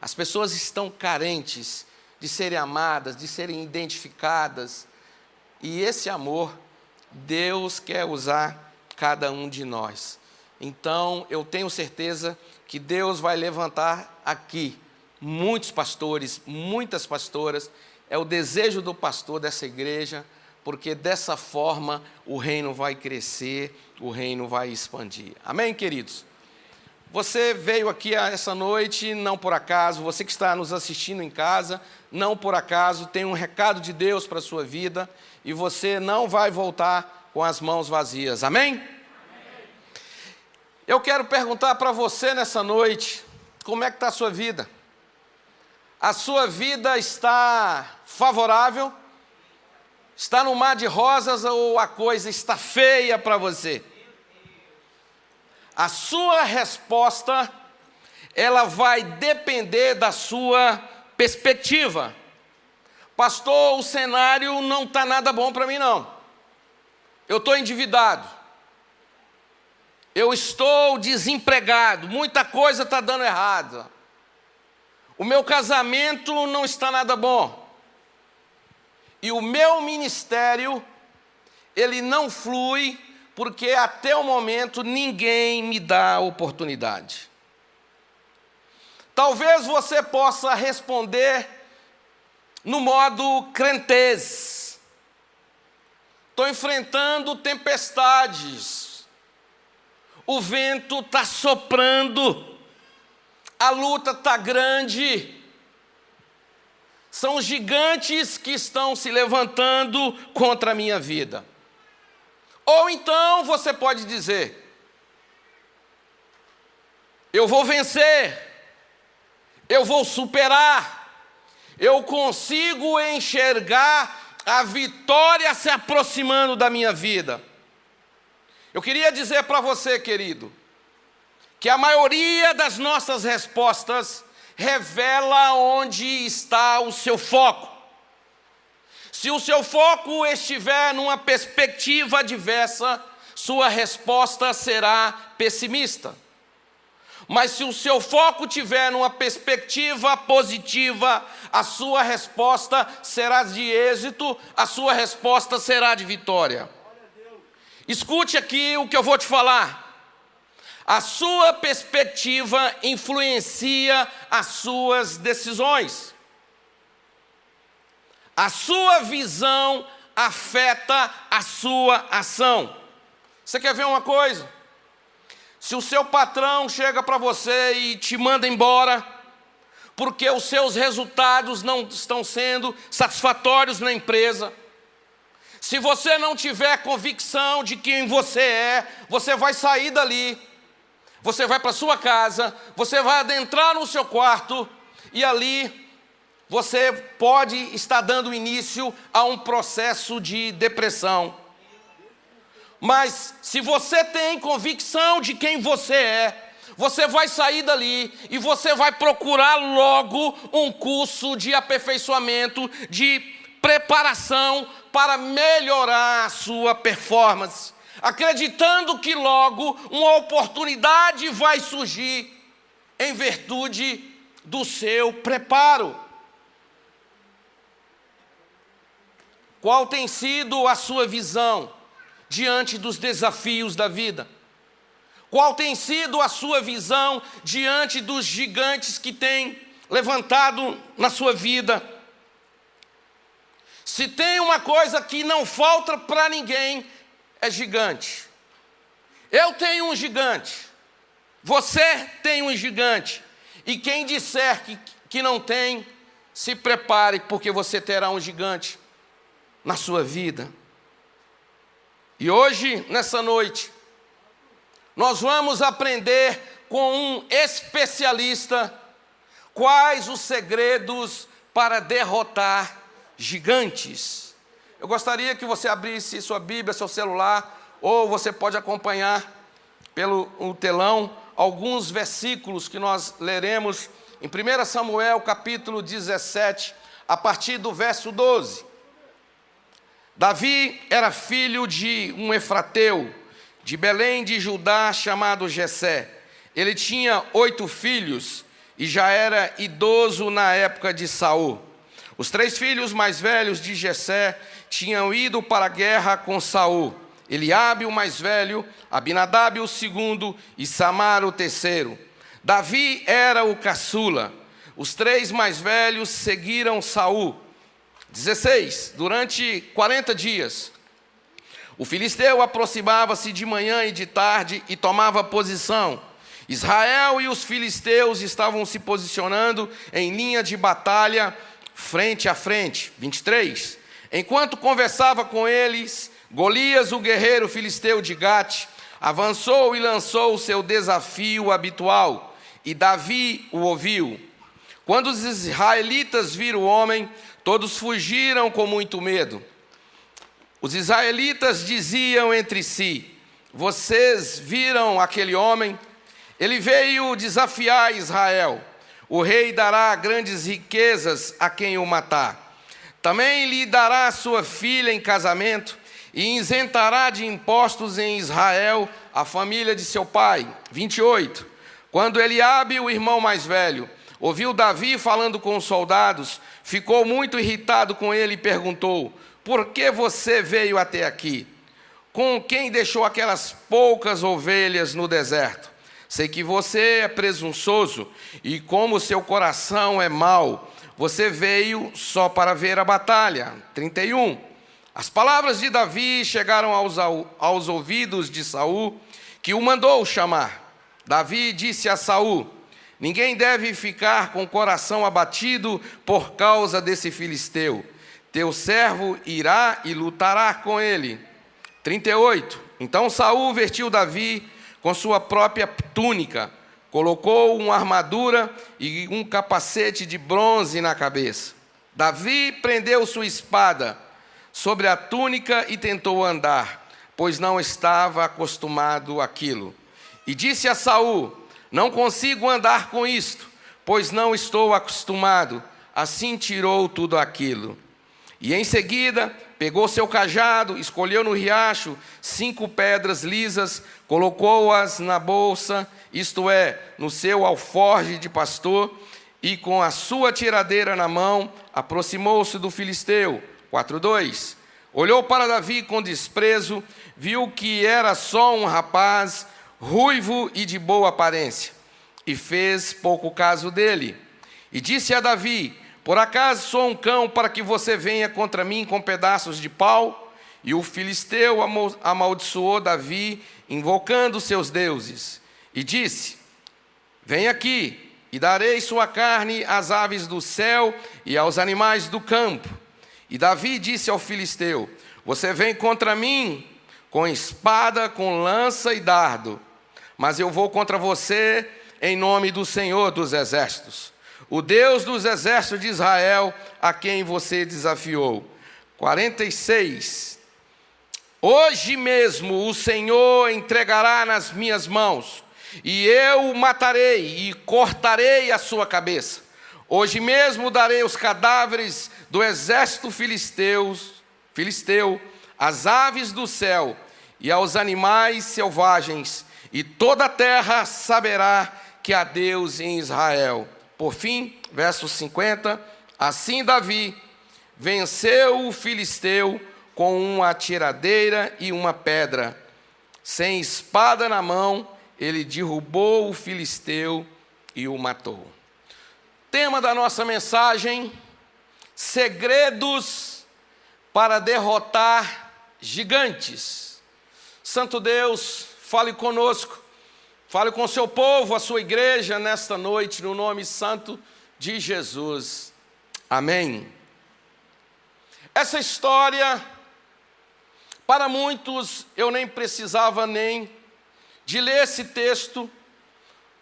As pessoas estão carentes de serem amadas, de serem identificadas. E esse amor, Deus quer usar cada um de nós. Então, eu tenho certeza que Deus vai levantar aqui muitos pastores, muitas pastoras. É o desejo do pastor dessa igreja, porque dessa forma o reino vai crescer, o reino vai expandir. Amém, queridos? Você veio aqui essa noite não por acaso, você que está nos assistindo em casa, não por acaso, tem um recado de Deus para a sua vida e você não vai voltar com as mãos vazias. Amém? Eu quero perguntar para você nessa noite, como é que está a sua vida? A sua vida está favorável? Está no mar de rosas ou a coisa está feia para você? A sua resposta, ela vai depender da sua perspectiva. Pastor, o cenário não está nada bom para mim, não. Eu estou endividado. Eu estou desempregado, muita coisa está dando errado. O meu casamento não está nada bom. E o meu ministério, ele não flui porque até o momento ninguém me dá oportunidade. Talvez você possa responder no modo crentez. Estou enfrentando tempestades. O vento está soprando. A luta está grande. São gigantes que estão se levantando contra a minha vida. Ou então você pode dizer: eu vou vencer, eu vou superar, eu consigo enxergar a vitória se aproximando da minha vida. Eu queria dizer para você, querido, que a maioria das nossas respostas revela onde está o seu foco. Se o seu foco estiver numa perspectiva adversa, sua resposta será pessimista. Mas se o seu foco tiver numa perspectiva positiva, a sua resposta será de êxito, a sua resposta será de vitória. Escute aqui o que eu vou te falar. A sua perspectiva influencia as suas decisões. A sua visão afeta a sua ação. Você quer ver uma coisa? Se o seu patrão chega para você e te manda embora, porque os seus resultados não estão sendo satisfatórios na empresa, se você não tiver convicção de quem você é, você vai sair dali, você vai para sua casa, você vai adentrar no seu quarto e ali você pode estar dando início a um processo de depressão. Mas se você tem convicção de quem você é, você vai sair dali e você vai procurar logo um curso de aperfeiçoamento, de preparação para melhorar a sua performance, acreditando que logo uma oportunidade vai surgir em virtude do seu preparo. Qual tem sido a sua visão diante dos desafios da vida? Qual tem sido a sua visão diante dos gigantes que tem levantado na sua vida? Se tem uma coisa que não falta para ninguém, é gigante. Eu tenho um gigante, você tem um gigante, e quem disser que, que não tem, se prepare, porque você terá um gigante na sua vida. E hoje, nessa noite, nós vamos aprender com um especialista quais os segredos para derrotar gigantes. Eu gostaria que você abrisse sua Bíblia, seu celular, ou você pode acompanhar pelo o telão alguns versículos que nós leremos em 1 Samuel capítulo 17, a partir do verso 12. Davi era filho de um efrateu, de Belém de Judá, chamado Jessé. Ele tinha oito filhos e já era idoso na época de Saul. Os três filhos mais velhos de Jessé tinham ido para a guerra com Saul. Eliabe, o mais velho, Abinadab, o segundo, e Samar, o terceiro. Davi era o caçula. Os três mais velhos seguiram Saul. 16. Durante 40 dias, o filisteu aproximava-se de manhã e de tarde e tomava posição. Israel e os filisteus estavam se posicionando em linha de batalha, frente a frente. 23. Enquanto conversava com eles, Golias, o guerreiro filisteu de Gate, avançou e lançou o seu desafio habitual, e Davi o ouviu. Quando os israelitas viram o homem, Todos fugiram com muito medo. Os israelitas diziam entre si: Vocês viram aquele homem? Ele veio desafiar Israel. O rei dará grandes riquezas a quem o matar. Também lhe dará sua filha em casamento, e isentará de impostos em Israel a família de seu pai. 28. Quando Eliabe, o irmão mais velho, ouviu Davi falando com os soldados, ficou muito irritado com ele e perguntou: Por que você veio até aqui? Com quem deixou aquelas poucas ovelhas no deserto? Sei que você é presunçoso e como seu coração é mau, você veio só para ver a batalha. 31. As palavras de Davi chegaram aos, aos ouvidos de Saul, que o mandou chamar. Davi disse a Saul: Ninguém deve ficar com o coração abatido por causa desse filisteu. Teu servo irá e lutará com ele. 38. Então Saul vestiu Davi com sua própria túnica, colocou uma armadura e um capacete de bronze na cabeça. Davi prendeu sua espada sobre a túnica e tentou andar, pois não estava acostumado àquilo. E disse a Saul: Não consigo andar com isto, pois não estou acostumado. Assim tirou tudo aquilo. E em seguida pegou seu cajado, escolheu no riacho cinco pedras lisas, colocou-as na bolsa, isto é, no seu alforge de pastor, e com a sua tiradeira na mão, aproximou-se do filisteu 4:2. Olhou para Davi com desprezo, viu que era só um rapaz ruivo e de boa aparência, e fez pouco caso dele. E disse a Davi: Por acaso sou um cão para que você venha contra mim com pedaços de pau? E o filisteu amaldiçoou Davi, invocando seus deuses, e disse: Vem aqui, e darei sua carne às aves do céu e aos animais do campo. E Davi disse ao filisteu: Você vem contra mim com espada, com lança e dardo, mas eu vou contra você em nome do Senhor dos exércitos, o Deus dos exércitos de Israel, a quem você desafiou. 46. Hoje mesmo o Senhor entregará nas minhas mãos, e eu o matarei e cortarei a sua cabeça. Hoje mesmo darei os cadáveres do exército filisteus, filisteu, às aves do céu e aos animais selvagens, e toda a terra saberá que há Deus em Israel. Por fim, verso 50, assim Davi venceu o filisteu com uma tiradeira e uma pedra. Sem espada na mão, ele derrubou o filisteu e o matou. Tema da nossa mensagem: segredos para derrotar gigantes. Santo Deus, fale conosco, fale com o seu povo, a sua igreja nesta noite, no nome santo de Jesus. Amém. Essa história, para muitos, eu nem precisava nem de ler esse texto,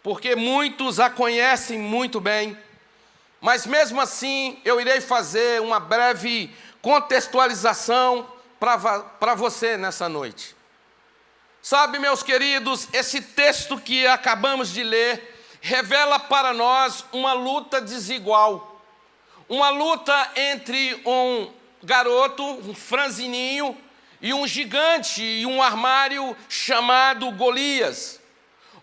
porque muitos a conhecem muito bem. Mas mesmo assim, eu irei fazer uma breve contextualização para você nessa noite. Sabe, meus queridos, esse texto que acabamos de ler revela para nós uma luta desigual. Uma luta entre um garoto, um franzininho, e um gigante e um armário chamado Golias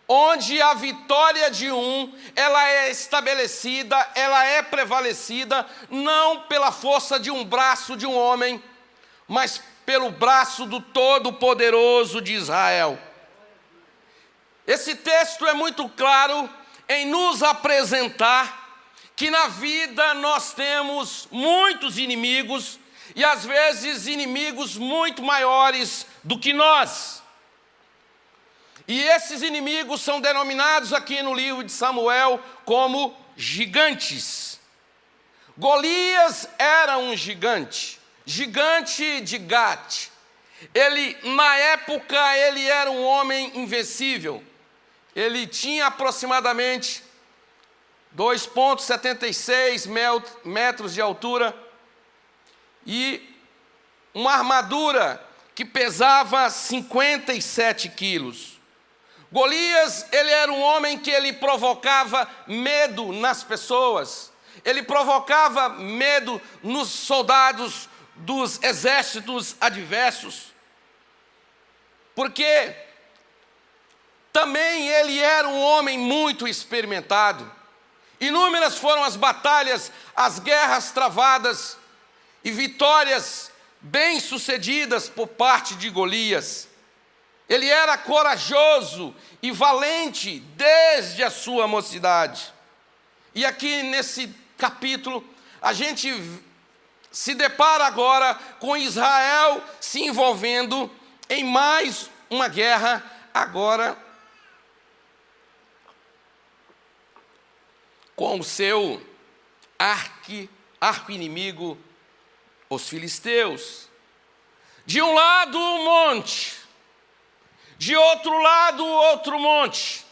onde a vitória de um, ela é estabelecida, ela é prevalecida não pela força de um braço de um homem, mas pelo braço do Todo-Poderoso de Israel. Esse texto é muito claro em nos apresentar que na vida nós temos muitos inimigos e às vezes inimigos muito maiores do que nós. E esses inimigos são denominados aqui no livro de Samuel como gigantes. Golias era um gigante, gigante de Gate. Ele, na época, ele era um homem invencível. Ele tinha aproximadamente 2,76 metros de altura e uma armadura que pesava 57 quilos. Golias, ele era um homem que ele provocava medo nas pessoas. Ele provocava medo nos soldados dos exércitos adversos. porque também ele era um homem muito experimentado. Inúmeras foram as batalhas, as guerras travadas e vitórias bem-sucedidas por parte de Golias. Ele era corajoso e valente desde a sua mocidade. E aqui nesse capítulo, a gente se depara agora com Israel se envolvendo em mais uma guerra, agora com o seu arqui, arco-inimigo, os filisteus. De um lado, um monte, de outro lado, outro monte,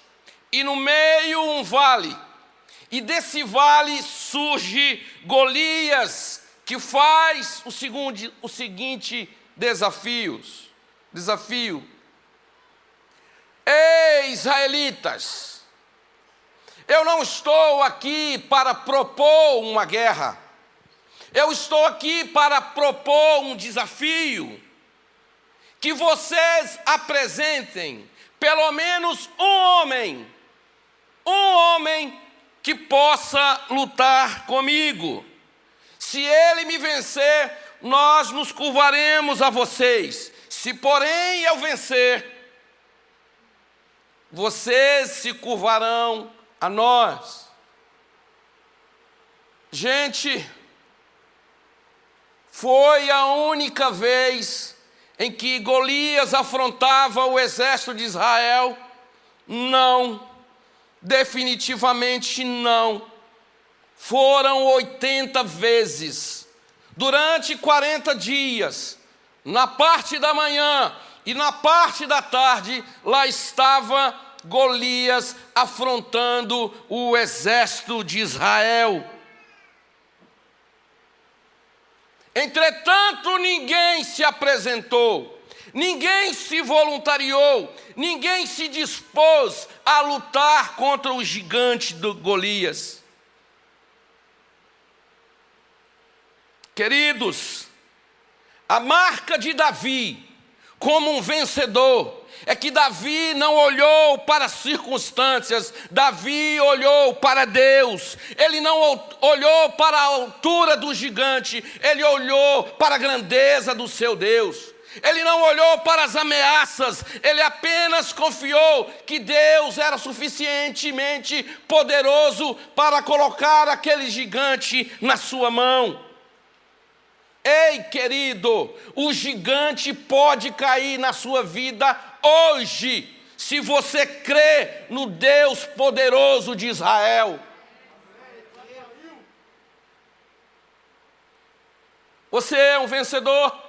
e no meio, um vale. E desse vale surge Golias, que faz o, segundo, o seguinte desafios, desafio. Ei, israelitas, eu não estou aqui para propor uma guerra. Eu estou aqui para propor um desafio. Que vocês apresentem pelo menos um homem, um homem que possa lutar comigo. Se ele me vencer, nós nos curvaremos a vocês. Se porém eu vencer, vocês se curvarão a nós. Gente, foi a única vez em que Golias afrontava o exército de Israel? Não, definitivamente não. Foram 80 vezes, durante 40 dias, na parte da manhã e na parte da tarde, lá estava Golias afrontando o exército de Israel. Entretanto, ninguém se apresentou, ninguém se voluntariou, ninguém se dispôs a lutar contra o gigante do Golias. Queridos, a marca de Davi como um vencedor é que Davi não olhou para as circunstâncias, Davi olhou para Deus, ele não olhou para a altura do gigante, ele olhou para a grandeza do seu Deus. Ele não olhou para as ameaças, ele apenas confiou que Deus era suficientemente poderoso para colocar aquele gigante na sua mão. Ei, querido, o gigante pode cair na sua vida hoje, se você crê no Deus poderoso de Israel. Você é um vencedor?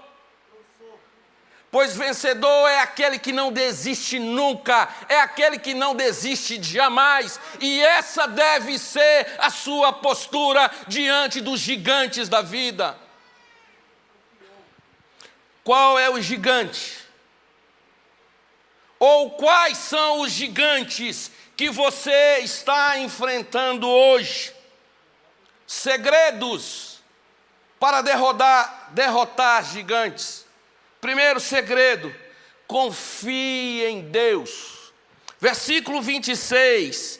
Pois vencedor é aquele que não desiste nunca, é aquele que não desiste jamais, e essa deve ser a sua postura diante dos gigantes da vida. Qual é o gigante? Ou quais são os gigantes que você está enfrentando hoje? Segredos para derrotar, derrotar gigantes. Primeiro segredo: confie em Deus. Versículo 26,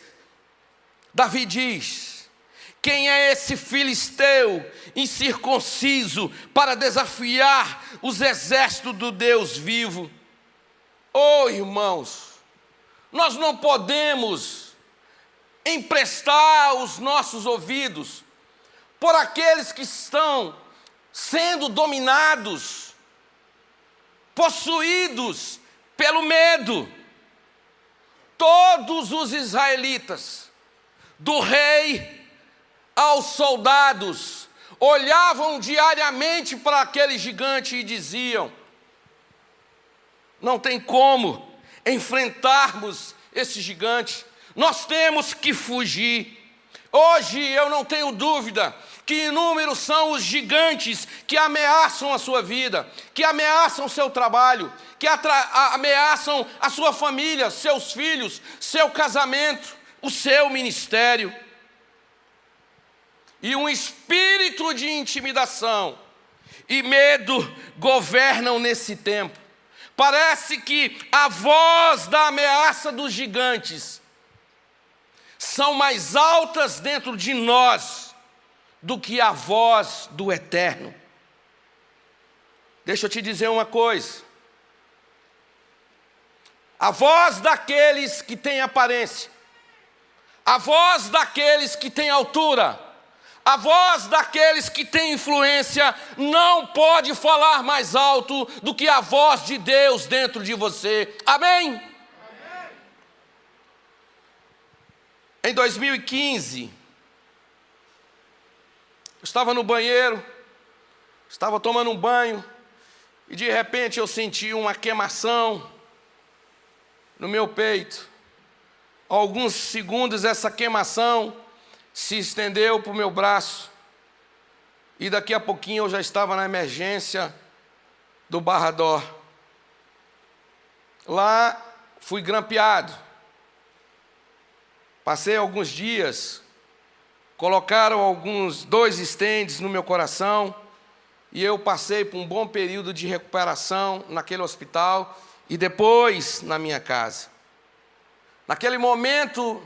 Davi diz: quem é esse filisteu incircunciso para desafiar os exércitos do Deus vivo? Oh, irmãos, nós não podemos emprestar os nossos ouvidos por aqueles que estão sendo dominados, possuídos pelo medo. Todos os israelitas, do rei aos soldados, olhavam diariamente para aquele gigante e diziam: Não tem como enfrentarmos esse gigante, nós temos que fugir. Hoje eu não tenho dúvida que inúmeros são os gigantes que ameaçam a sua vida, que ameaçam o seu trabalho, que ameaçam a sua família, seus filhos, seu casamento, o seu ministério e um espírito de intimidação e medo governam nesse tempo. Parece que a voz da ameaça dos gigantes são mais altas dentro de nós do que a voz do eterno. Deixa eu te dizer uma coisa. A voz daqueles que têm aparência, a voz daqueles que têm altura, a voz daqueles que têm influência não pode falar mais alto do que a voz de Deus dentro de você. Amém? Amém. Em 2015, eu estava no banheiro, estava tomando um banho, e de repente eu senti uma queimação no meu peito. Alguns segundos essa queimação se estendeu para o meu braço. E daqui a pouquinho eu já estava na emergência do Barrador. Lá fui grampeado. Passei alguns dias, colocaram alguns dois estendes no meu coração, e eu passei por um bom período de recuperação naquele hospital e depois na minha casa. Naquele momento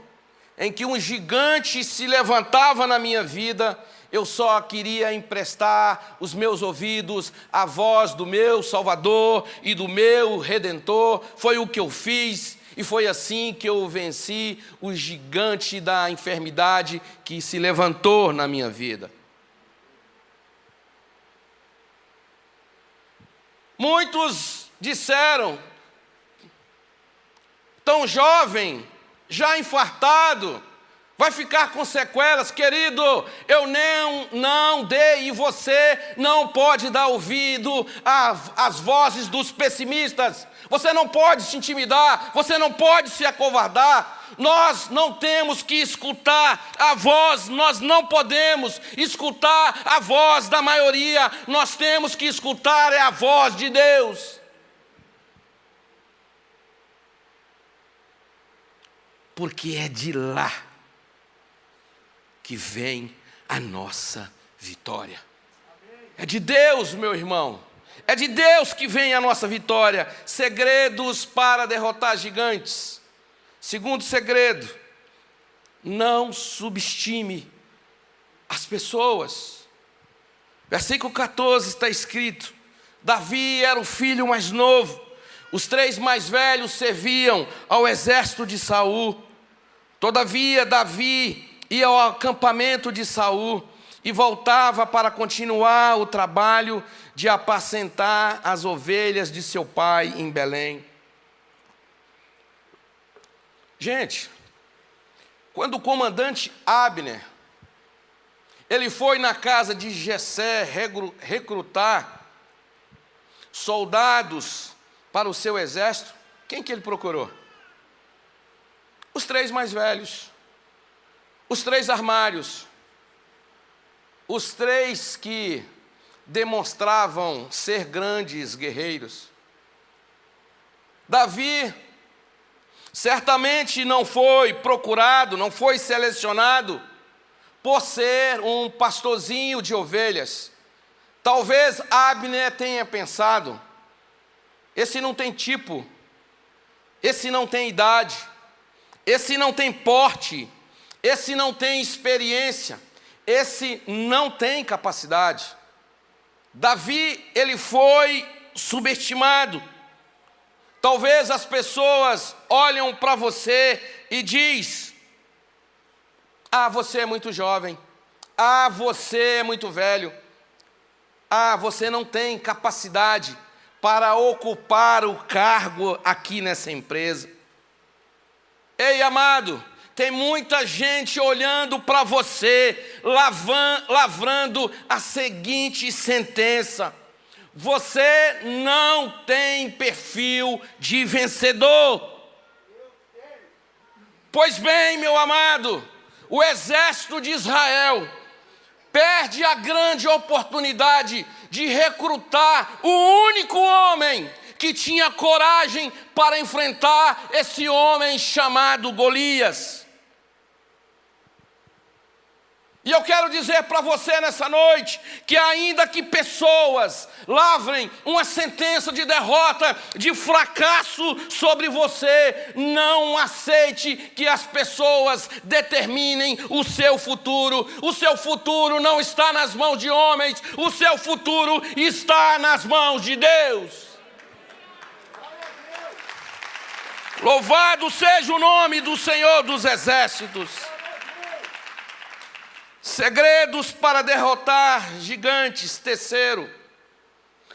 em que um gigante se levantava na minha vida, eu só queria emprestar os meus ouvidos à voz do meu Salvador e do meu Redentor. Foi o que eu fiz e foi assim que eu venci o gigante da enfermidade que se levantou na minha vida. Muitos disseram, tão jovem, já infartado, vai ficar com sequelas, querido. Eu não, não dei e você não pode dar ouvido às vozes dos pessimistas. Você não pode se intimidar, você não pode se acovardar. Nós não temos que escutar a voz, nós não podemos escutar a voz da maioria, nós temos que escutar é a voz de Deus. Porque é de lá que vem a nossa vitória. É de Deus, meu irmão. É de Deus que vem a nossa vitória. Segredos para derrotar gigantes. Segundo segredo, não subestime as pessoas. Versículo 14 está escrito: Davi era o filho mais novo. Os três mais velhos serviam ao exército de Saul. Todavia, Davi ia ao acampamento de Saul e voltava para continuar o trabalho de apacentar as ovelhas de seu pai em Belém. Gente, quando o comandante Abner ele foi na casa de Jessé recrutar soldados para o seu exército, quem que ele procurou? Os três mais velhos, os três armários, os três que demonstravam ser grandes guerreiros. Davi certamente não foi procurado, não foi selecionado por ser um pastorzinho de ovelhas. Talvez Abner tenha pensado: esse não tem tipo, esse não tem idade, esse não tem porte, esse não tem experiência, esse não tem capacidade. Davi, ele foi subestimado. Talvez as pessoas olham para você e diz: "Ah, você é muito jovem. Ah, você é muito velho. Ah, você não tem capacidade para ocupar o cargo aqui nessa empresa." Ei, amado, tem muita gente olhando para você, lavrando a seguinte sentença: você não tem perfil de vencedor. Pois bem, meu amado, o exército de Israel perde a grande oportunidade de recrutar o único homem que tinha coragem para enfrentar esse homem chamado Golias. E eu quero dizer para você nessa noite que, ainda que pessoas lavrem uma sentença de derrota, de fracasso sobre você, não aceite que as pessoas determinem o seu futuro. O seu futuro não está nas mãos de homens, o seu futuro está nas mãos de Deus. Louvado seja o nome do Senhor dos Exércitos. Segredos para derrotar gigantes. Terceiro,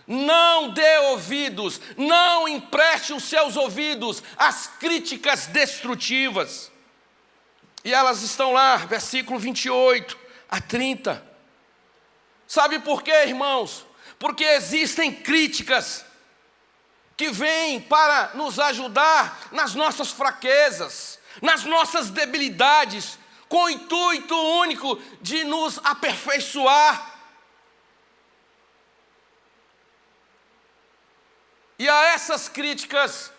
não dê ouvidos, não empreste os seus ouvidos às críticas destrutivas. E elas estão lá, versículo 28 a 30. Sabe por quê, irmãos? Porque existem críticas que vêm para nos ajudar nas nossas fraquezas, nas nossas debilidades, com o intuito único de nos aperfeiçoar. E a essas críticas,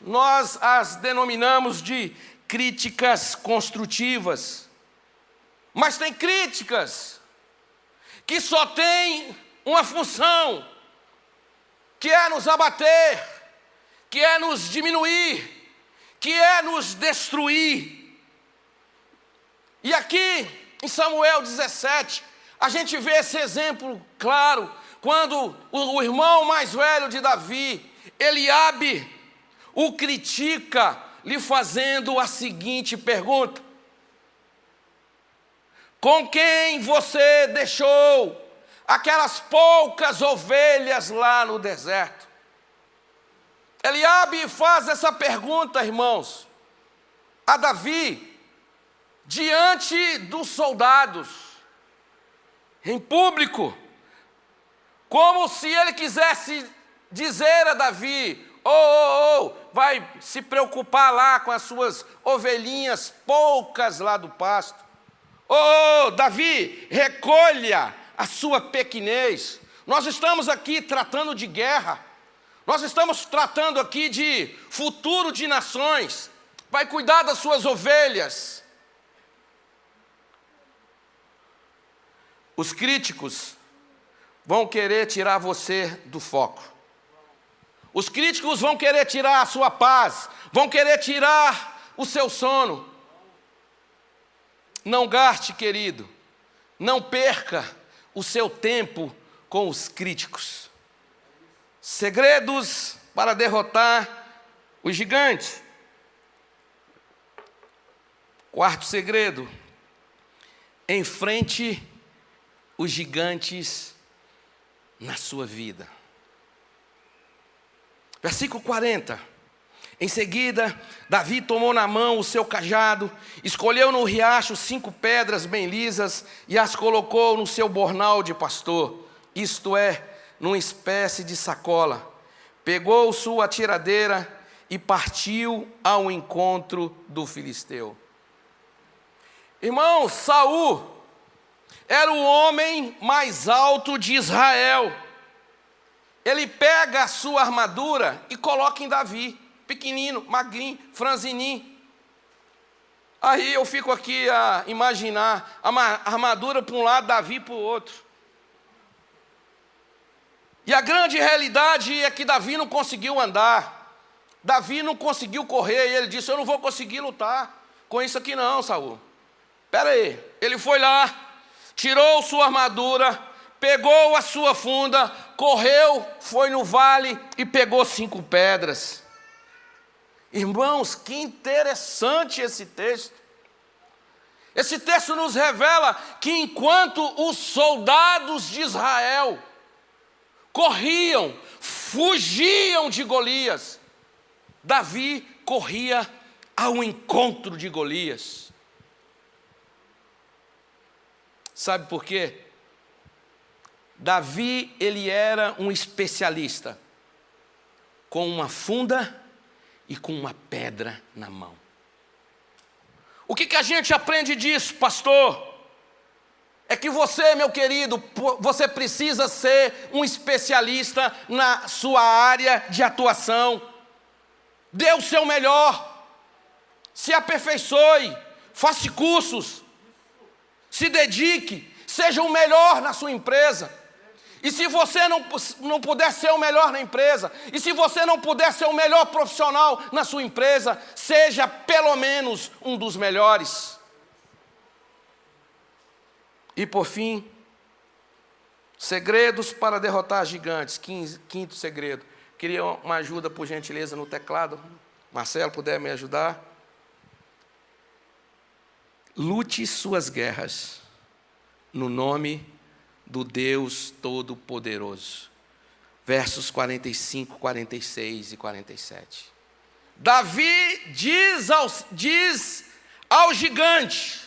nós as denominamos de críticas construtivas. Mas tem críticas que só têm uma função, que é nos abater, que é nos diminuir, que é nos destruir. E aqui em Samuel 17, a gente vê esse exemplo claro, quando o, o irmão mais velho de Davi, Eliabe, o critica, lhe fazendo a seguinte pergunta: Com quem você deixou aquelas poucas ovelhas lá no deserto? Eliabe faz essa pergunta, irmãos, a Davi, diante dos soldados, em público, como se ele quisesse dizer a Davi: Oh, oh, oh, vai se preocupar lá com as suas ovelhinhas poucas lá do pasto. Oh, oh Davi, recolha a sua pequenez. Nós estamos aqui tratando de guerra. Nós estamos tratando aqui de futuro de nações. Vai cuidar das suas ovelhas. Os críticos vão querer tirar você do foco. Os críticos vão querer tirar a sua paz, vão querer tirar o seu sono. Não gaste, querido, não perca o seu tempo com os críticos. Segredos para derrotar os gigantes. Quarto segredo: enfrente os gigantes na sua vida. Versículo 40. Em seguida, Davi tomou na mão o seu cajado, escolheu no riacho cinco pedras bem lisas e as colocou no seu bornal de pastor, isto é, numa espécie de sacola. Pegou sua tiradeira e partiu ao encontro do filisteu. Irmão, Saul era o homem mais alto de Israel. Ele pega a sua armadura e coloca em Davi, pequenino, magrinho, franzininho. Aí eu fico aqui a imaginar a armadura para um lado, Davi para o outro. E a grande realidade é que Davi não conseguiu andar. Davi não conseguiu correr e ele disse: Eu não vou conseguir lutar com isso aqui, não, Saul. Espera aí. Ele foi lá, tirou sua armadura, pegou a sua funda, correu, foi no vale e pegou cinco pedras. Irmãos, que interessante esse texto. Esse texto nos revela que enquanto os soldados de Israel corriam, fugiam de Golias, Davi corria ao encontro de Golias. Sabe por quê? Davi, ele era um especialista, com uma funda e com uma pedra na mão. O que, que a gente aprende disso, pastor? É que você, meu querido, você precisa ser um especialista na sua área de atuação. Dê o seu melhor, se aperfeiçoe, faça cursos, se dedique, seja o melhor na sua empresa. E se você não, não puder ser o melhor na empresa, e se você não puder ser o melhor profissional na sua empresa, seja pelo menos um dos melhores. E por fim, segredos para derrotar gigantes. Quinto segredo. Queria uma ajuda, por gentileza, no teclado. Marcelo, puder me ajudar? Lute suas guerras no nome do Deus Todo-Poderoso. Versos 45, 46 e 47. Davi diz ao, diz ao gigante: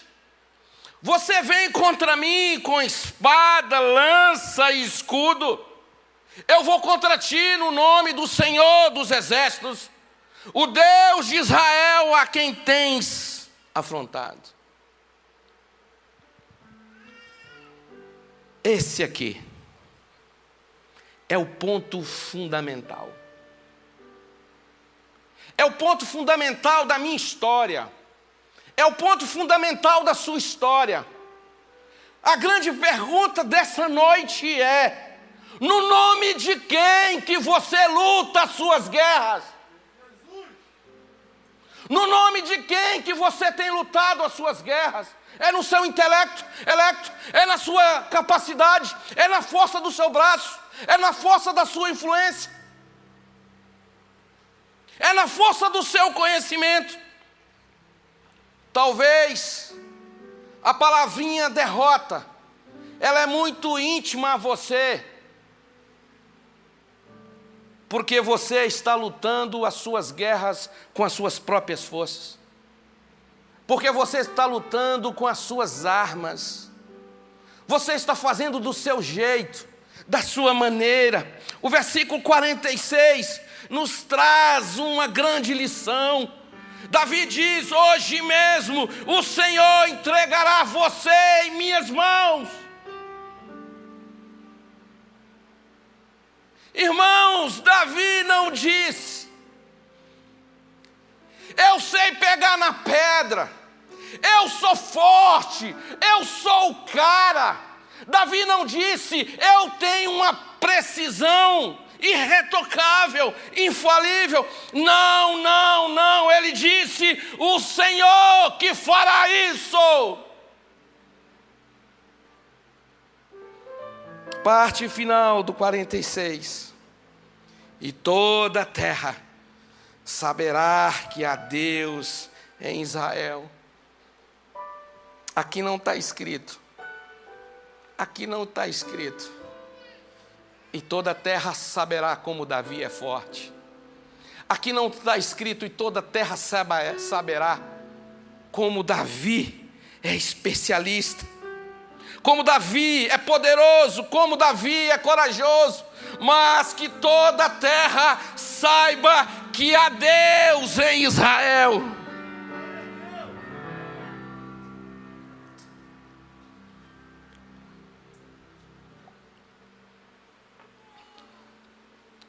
Você vem contra mim com espada, lança e escudo. Eu vou contra ti no nome do Senhor dos Exércitos, o Deus de Israel a quem tens afrontado. Esse aqui é o ponto fundamental. É o ponto fundamental da minha história. É o ponto fundamental da sua história. A grande pergunta dessa noite é: no nome de quem que você luta as suas guerras? No nome de quem que você tem lutado as suas guerras? É no seu intelecto, electo, é na sua capacidade, é na força do seu braço, é na força da sua influência, é na força do seu conhecimento. Talvez a palavrinha derrota, ela é muito íntima a você, porque você está lutando as suas guerras com as suas próprias forças, porque você está lutando com as suas armas, você está fazendo do seu jeito, da sua maneira. O versículo 46 nos traz uma grande lição. Davi diz: Hoje mesmo o Senhor entregará você em minhas mãos. Irmãos, Davi não disse, eu sei pegar na pedra, eu sou forte, eu sou o cara. Davi não disse, eu tenho uma precisão irretocável, infalível. Não, não, não. Ele disse: O Senhor que fará isso. Parte final do 46. E toda a terra saberá que há Deus em Israel. Aqui não está escrito. Aqui não está escrito. E toda a terra saberá como Davi é forte. Aqui não está escrito, e toda a terra saberá como Davi é especialista como Davi é poderoso, como Davi é corajoso, mas que toda a terra saiba que há Deus em Israel.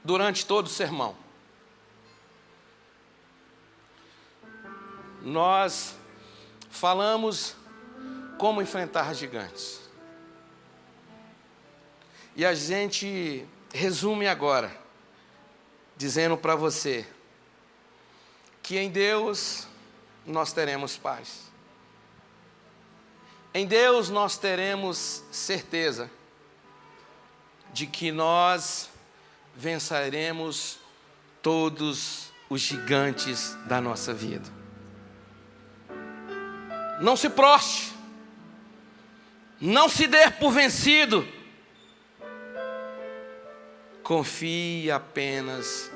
Durante todo o sermão, nós falamos como enfrentar gigantes. E a gente resume agora, dizendo para você que em Deus nós teremos paz. Em Deus nós teremos certeza de que nós venceremos todos os gigantes da nossa vida. Não se proste, não se dê por vencido Confie apenas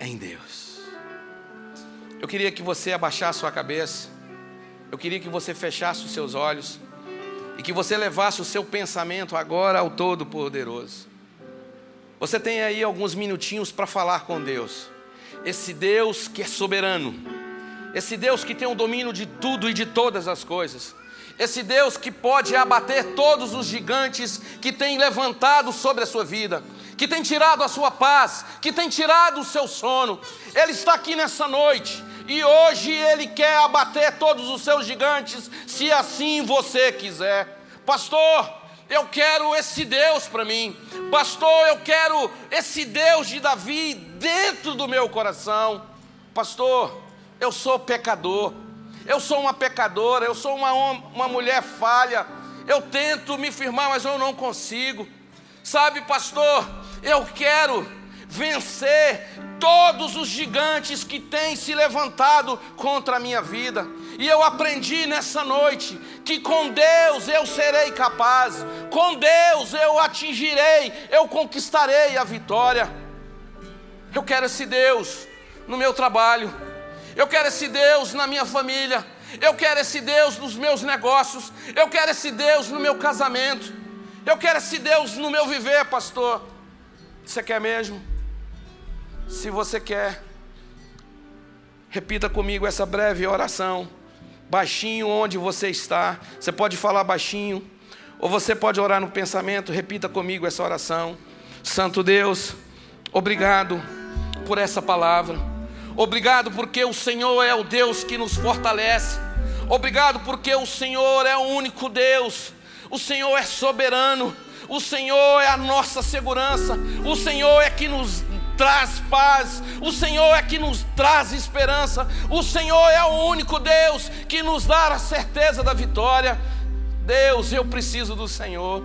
em Deus. Eu queria que você abaixasse sua cabeça. Eu queria que você fechasse os seus olhos e que você levasse o seu pensamento agora ao Todo-Poderoso. Você tem aí alguns minutinhos para falar com Deus. Esse Deus que é soberano, esse Deus que tem o domínio de tudo e de todas as coisas, esse Deus que pode abater todos os gigantes que tem levantado sobre a sua vida que tem tirado a sua paz, que tem tirado o seu sono. Ele está aqui nessa noite e hoje Ele quer abater todos os seus gigantes, se assim você quiser. Pastor, eu quero esse Deus para mim. Pastor, eu quero esse Deus de Davi dentro do meu coração. Pastor, eu sou pecador. Eu sou uma pecadora, eu sou uma, uma mulher falha. Eu tento me firmar, mas eu não consigo. Sabe, pastor, eu quero vencer todos os gigantes que têm se levantado contra a minha vida. E eu aprendi nessa noite que com Deus eu serei capaz, com Deus eu atingirei, eu conquistarei a vitória. Eu quero esse Deus no meu trabalho, eu quero esse Deus na minha família, eu quero esse Deus nos meus negócios, eu quero esse Deus no meu casamento, eu quero esse Deus no meu viver, pastor. Você quer mesmo? Se você quer, repita comigo essa breve oração, baixinho onde você está. Você pode falar baixinho, ou você pode orar no pensamento. Repita comigo essa oração. Santo Deus, obrigado por essa palavra. Obrigado porque o Senhor é o Deus que nos fortalece. Obrigado porque o Senhor é o único Deus. O Senhor é soberano. O Senhor é a nossa segurança. O Senhor é que nos traz paz. O Senhor é que nos traz esperança. O Senhor é o único Deus que nos dá a certeza da vitória. Deus, eu preciso do Senhor.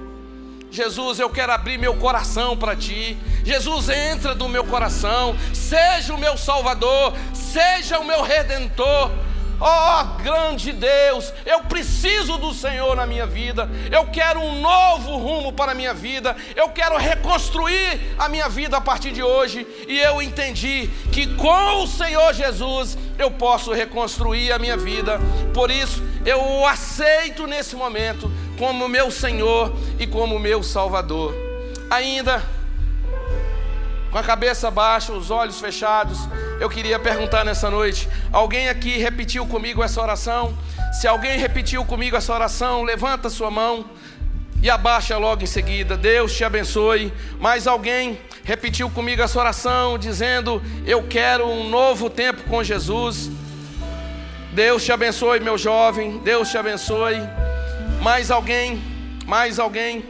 Jesus, eu quero abrir meu coração para ti. Jesus, entra no meu coração. Seja o meu Salvador, seja o meu redentor. Oh, grande Deus, eu preciso do Senhor na minha vida. Eu quero um novo rumo para a minha vida. Eu quero reconstruir a minha vida a partir de hoje. E eu entendi que com o Senhor Jesus eu posso reconstruir a minha vida. Por isso, eu o aceito nesse momento como meu Senhor e como meu Salvador. Ainda com a cabeça baixa, os olhos fechados, eu queria perguntar nessa noite: alguém aqui repetiu comigo essa oração? Se alguém repetiu comigo essa oração, levanta sua mão e abaixa logo em seguida. Deus te abençoe. Mais alguém repetiu comigo essa oração, dizendo: Eu quero um novo tempo com Jesus. Deus te abençoe, meu jovem. Deus te abençoe. Mais alguém, mais alguém.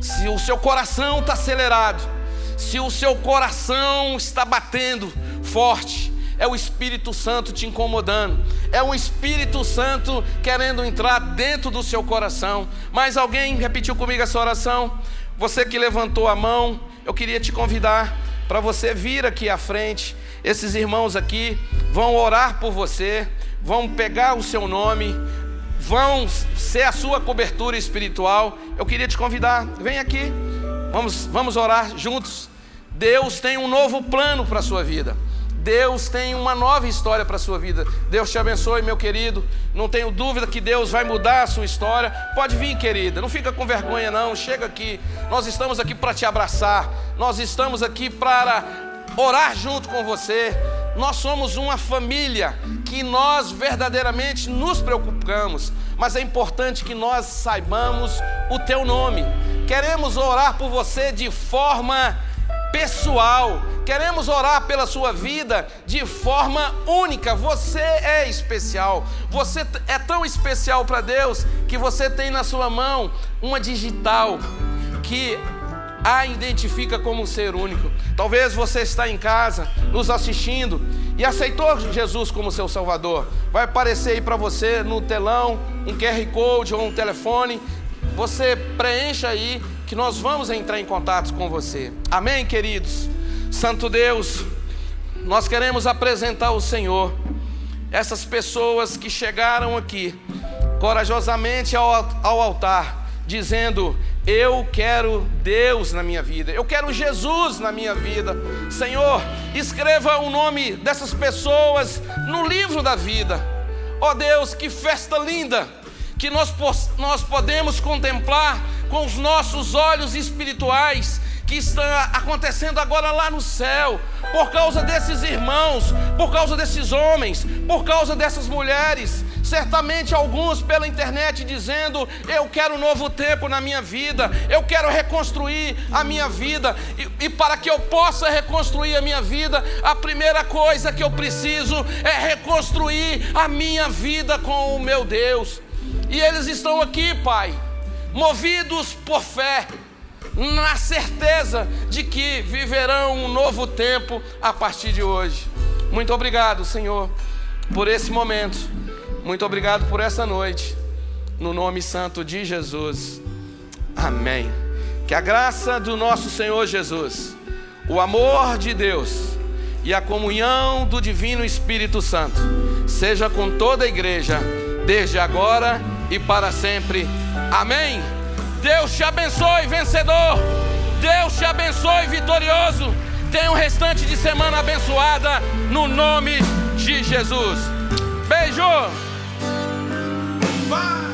Se o seu coração está acelerado, se o seu coração está batendo forte, é o Espírito Santo te incomodando, é o Espírito Santo querendo entrar dentro do seu coração. Mais alguém repetiu comigo essa oração? Você que levantou a mão, eu queria te convidar para você vir aqui à frente. Esses irmãos aqui vão orar por você, vão pegar o seu nome, vão ser a sua cobertura espiritual. Eu queria te convidar, vem aqui, vamos, vamos orar juntos. Deus tem um novo plano para a sua vida. Deus tem uma nova história para a sua vida. Deus te abençoe, meu querido. Não tenho dúvida que Deus vai mudar a sua história. Pode vir, querida. Não fica com vergonha, não. Chega aqui. Nós estamos aqui para te abraçar. Nós estamos aqui para orar junto com você. Nós somos uma família que nós verdadeiramente nos preocupamos, mas é importante que nós saibamos o teu nome. Queremos orar por você de forma pessoal. Queremos orar pela sua vida de forma única. Você é especial. Você é tão especial para Deus que você tem na sua mão uma digital que a identifica como um ser único. Talvez você está em casa, nos assistindo e aceitou Jesus como seu Salvador. Vai aparecer aí para você no telão um QR Code ou um telefone. Você preencha aí que nós vamos entrar em contato com você. Amém, queridos? Santo Deus, nós queremos apresentar ao Senhor essas pessoas que chegaram aqui corajosamente ao, ao altar, dizendo: eu quero Deus na minha vida, eu quero Jesus na minha vida. Senhor, escreva o nome dessas pessoas no livro da vida. Ó oh Deus, que festa linda que nós, nós podemos contemplar com os nossos olhos espirituais que está acontecendo agora lá no céu, por causa desses irmãos, por causa desses homens, por causa dessas mulheres. Certamente alguns pela internet dizendo: Eu quero um novo tempo na minha vida, eu quero reconstruir a minha vida, e, e para que eu possa reconstruir a minha vida, a primeira coisa que eu preciso é reconstruir a minha vida com o meu Deus. E eles estão aqui, Pai, movidos por fé, na certeza de que viverão um novo tempo a partir de hoje. Muito obrigado, Senhor, por esse momento. Muito obrigado por essa noite. No nome santo de Jesus. Amém. Que a graça do nosso Senhor Jesus, o amor de Deus e a comunhão do Divino Espírito Santo seja com toda a igreja, desde agora e para sempre. Amém. Deus te abençoe, vencedor. Deus te abençoe, vitorioso. Tenha um restante de semana abençoada no nome de Jesus. Beijo. divine.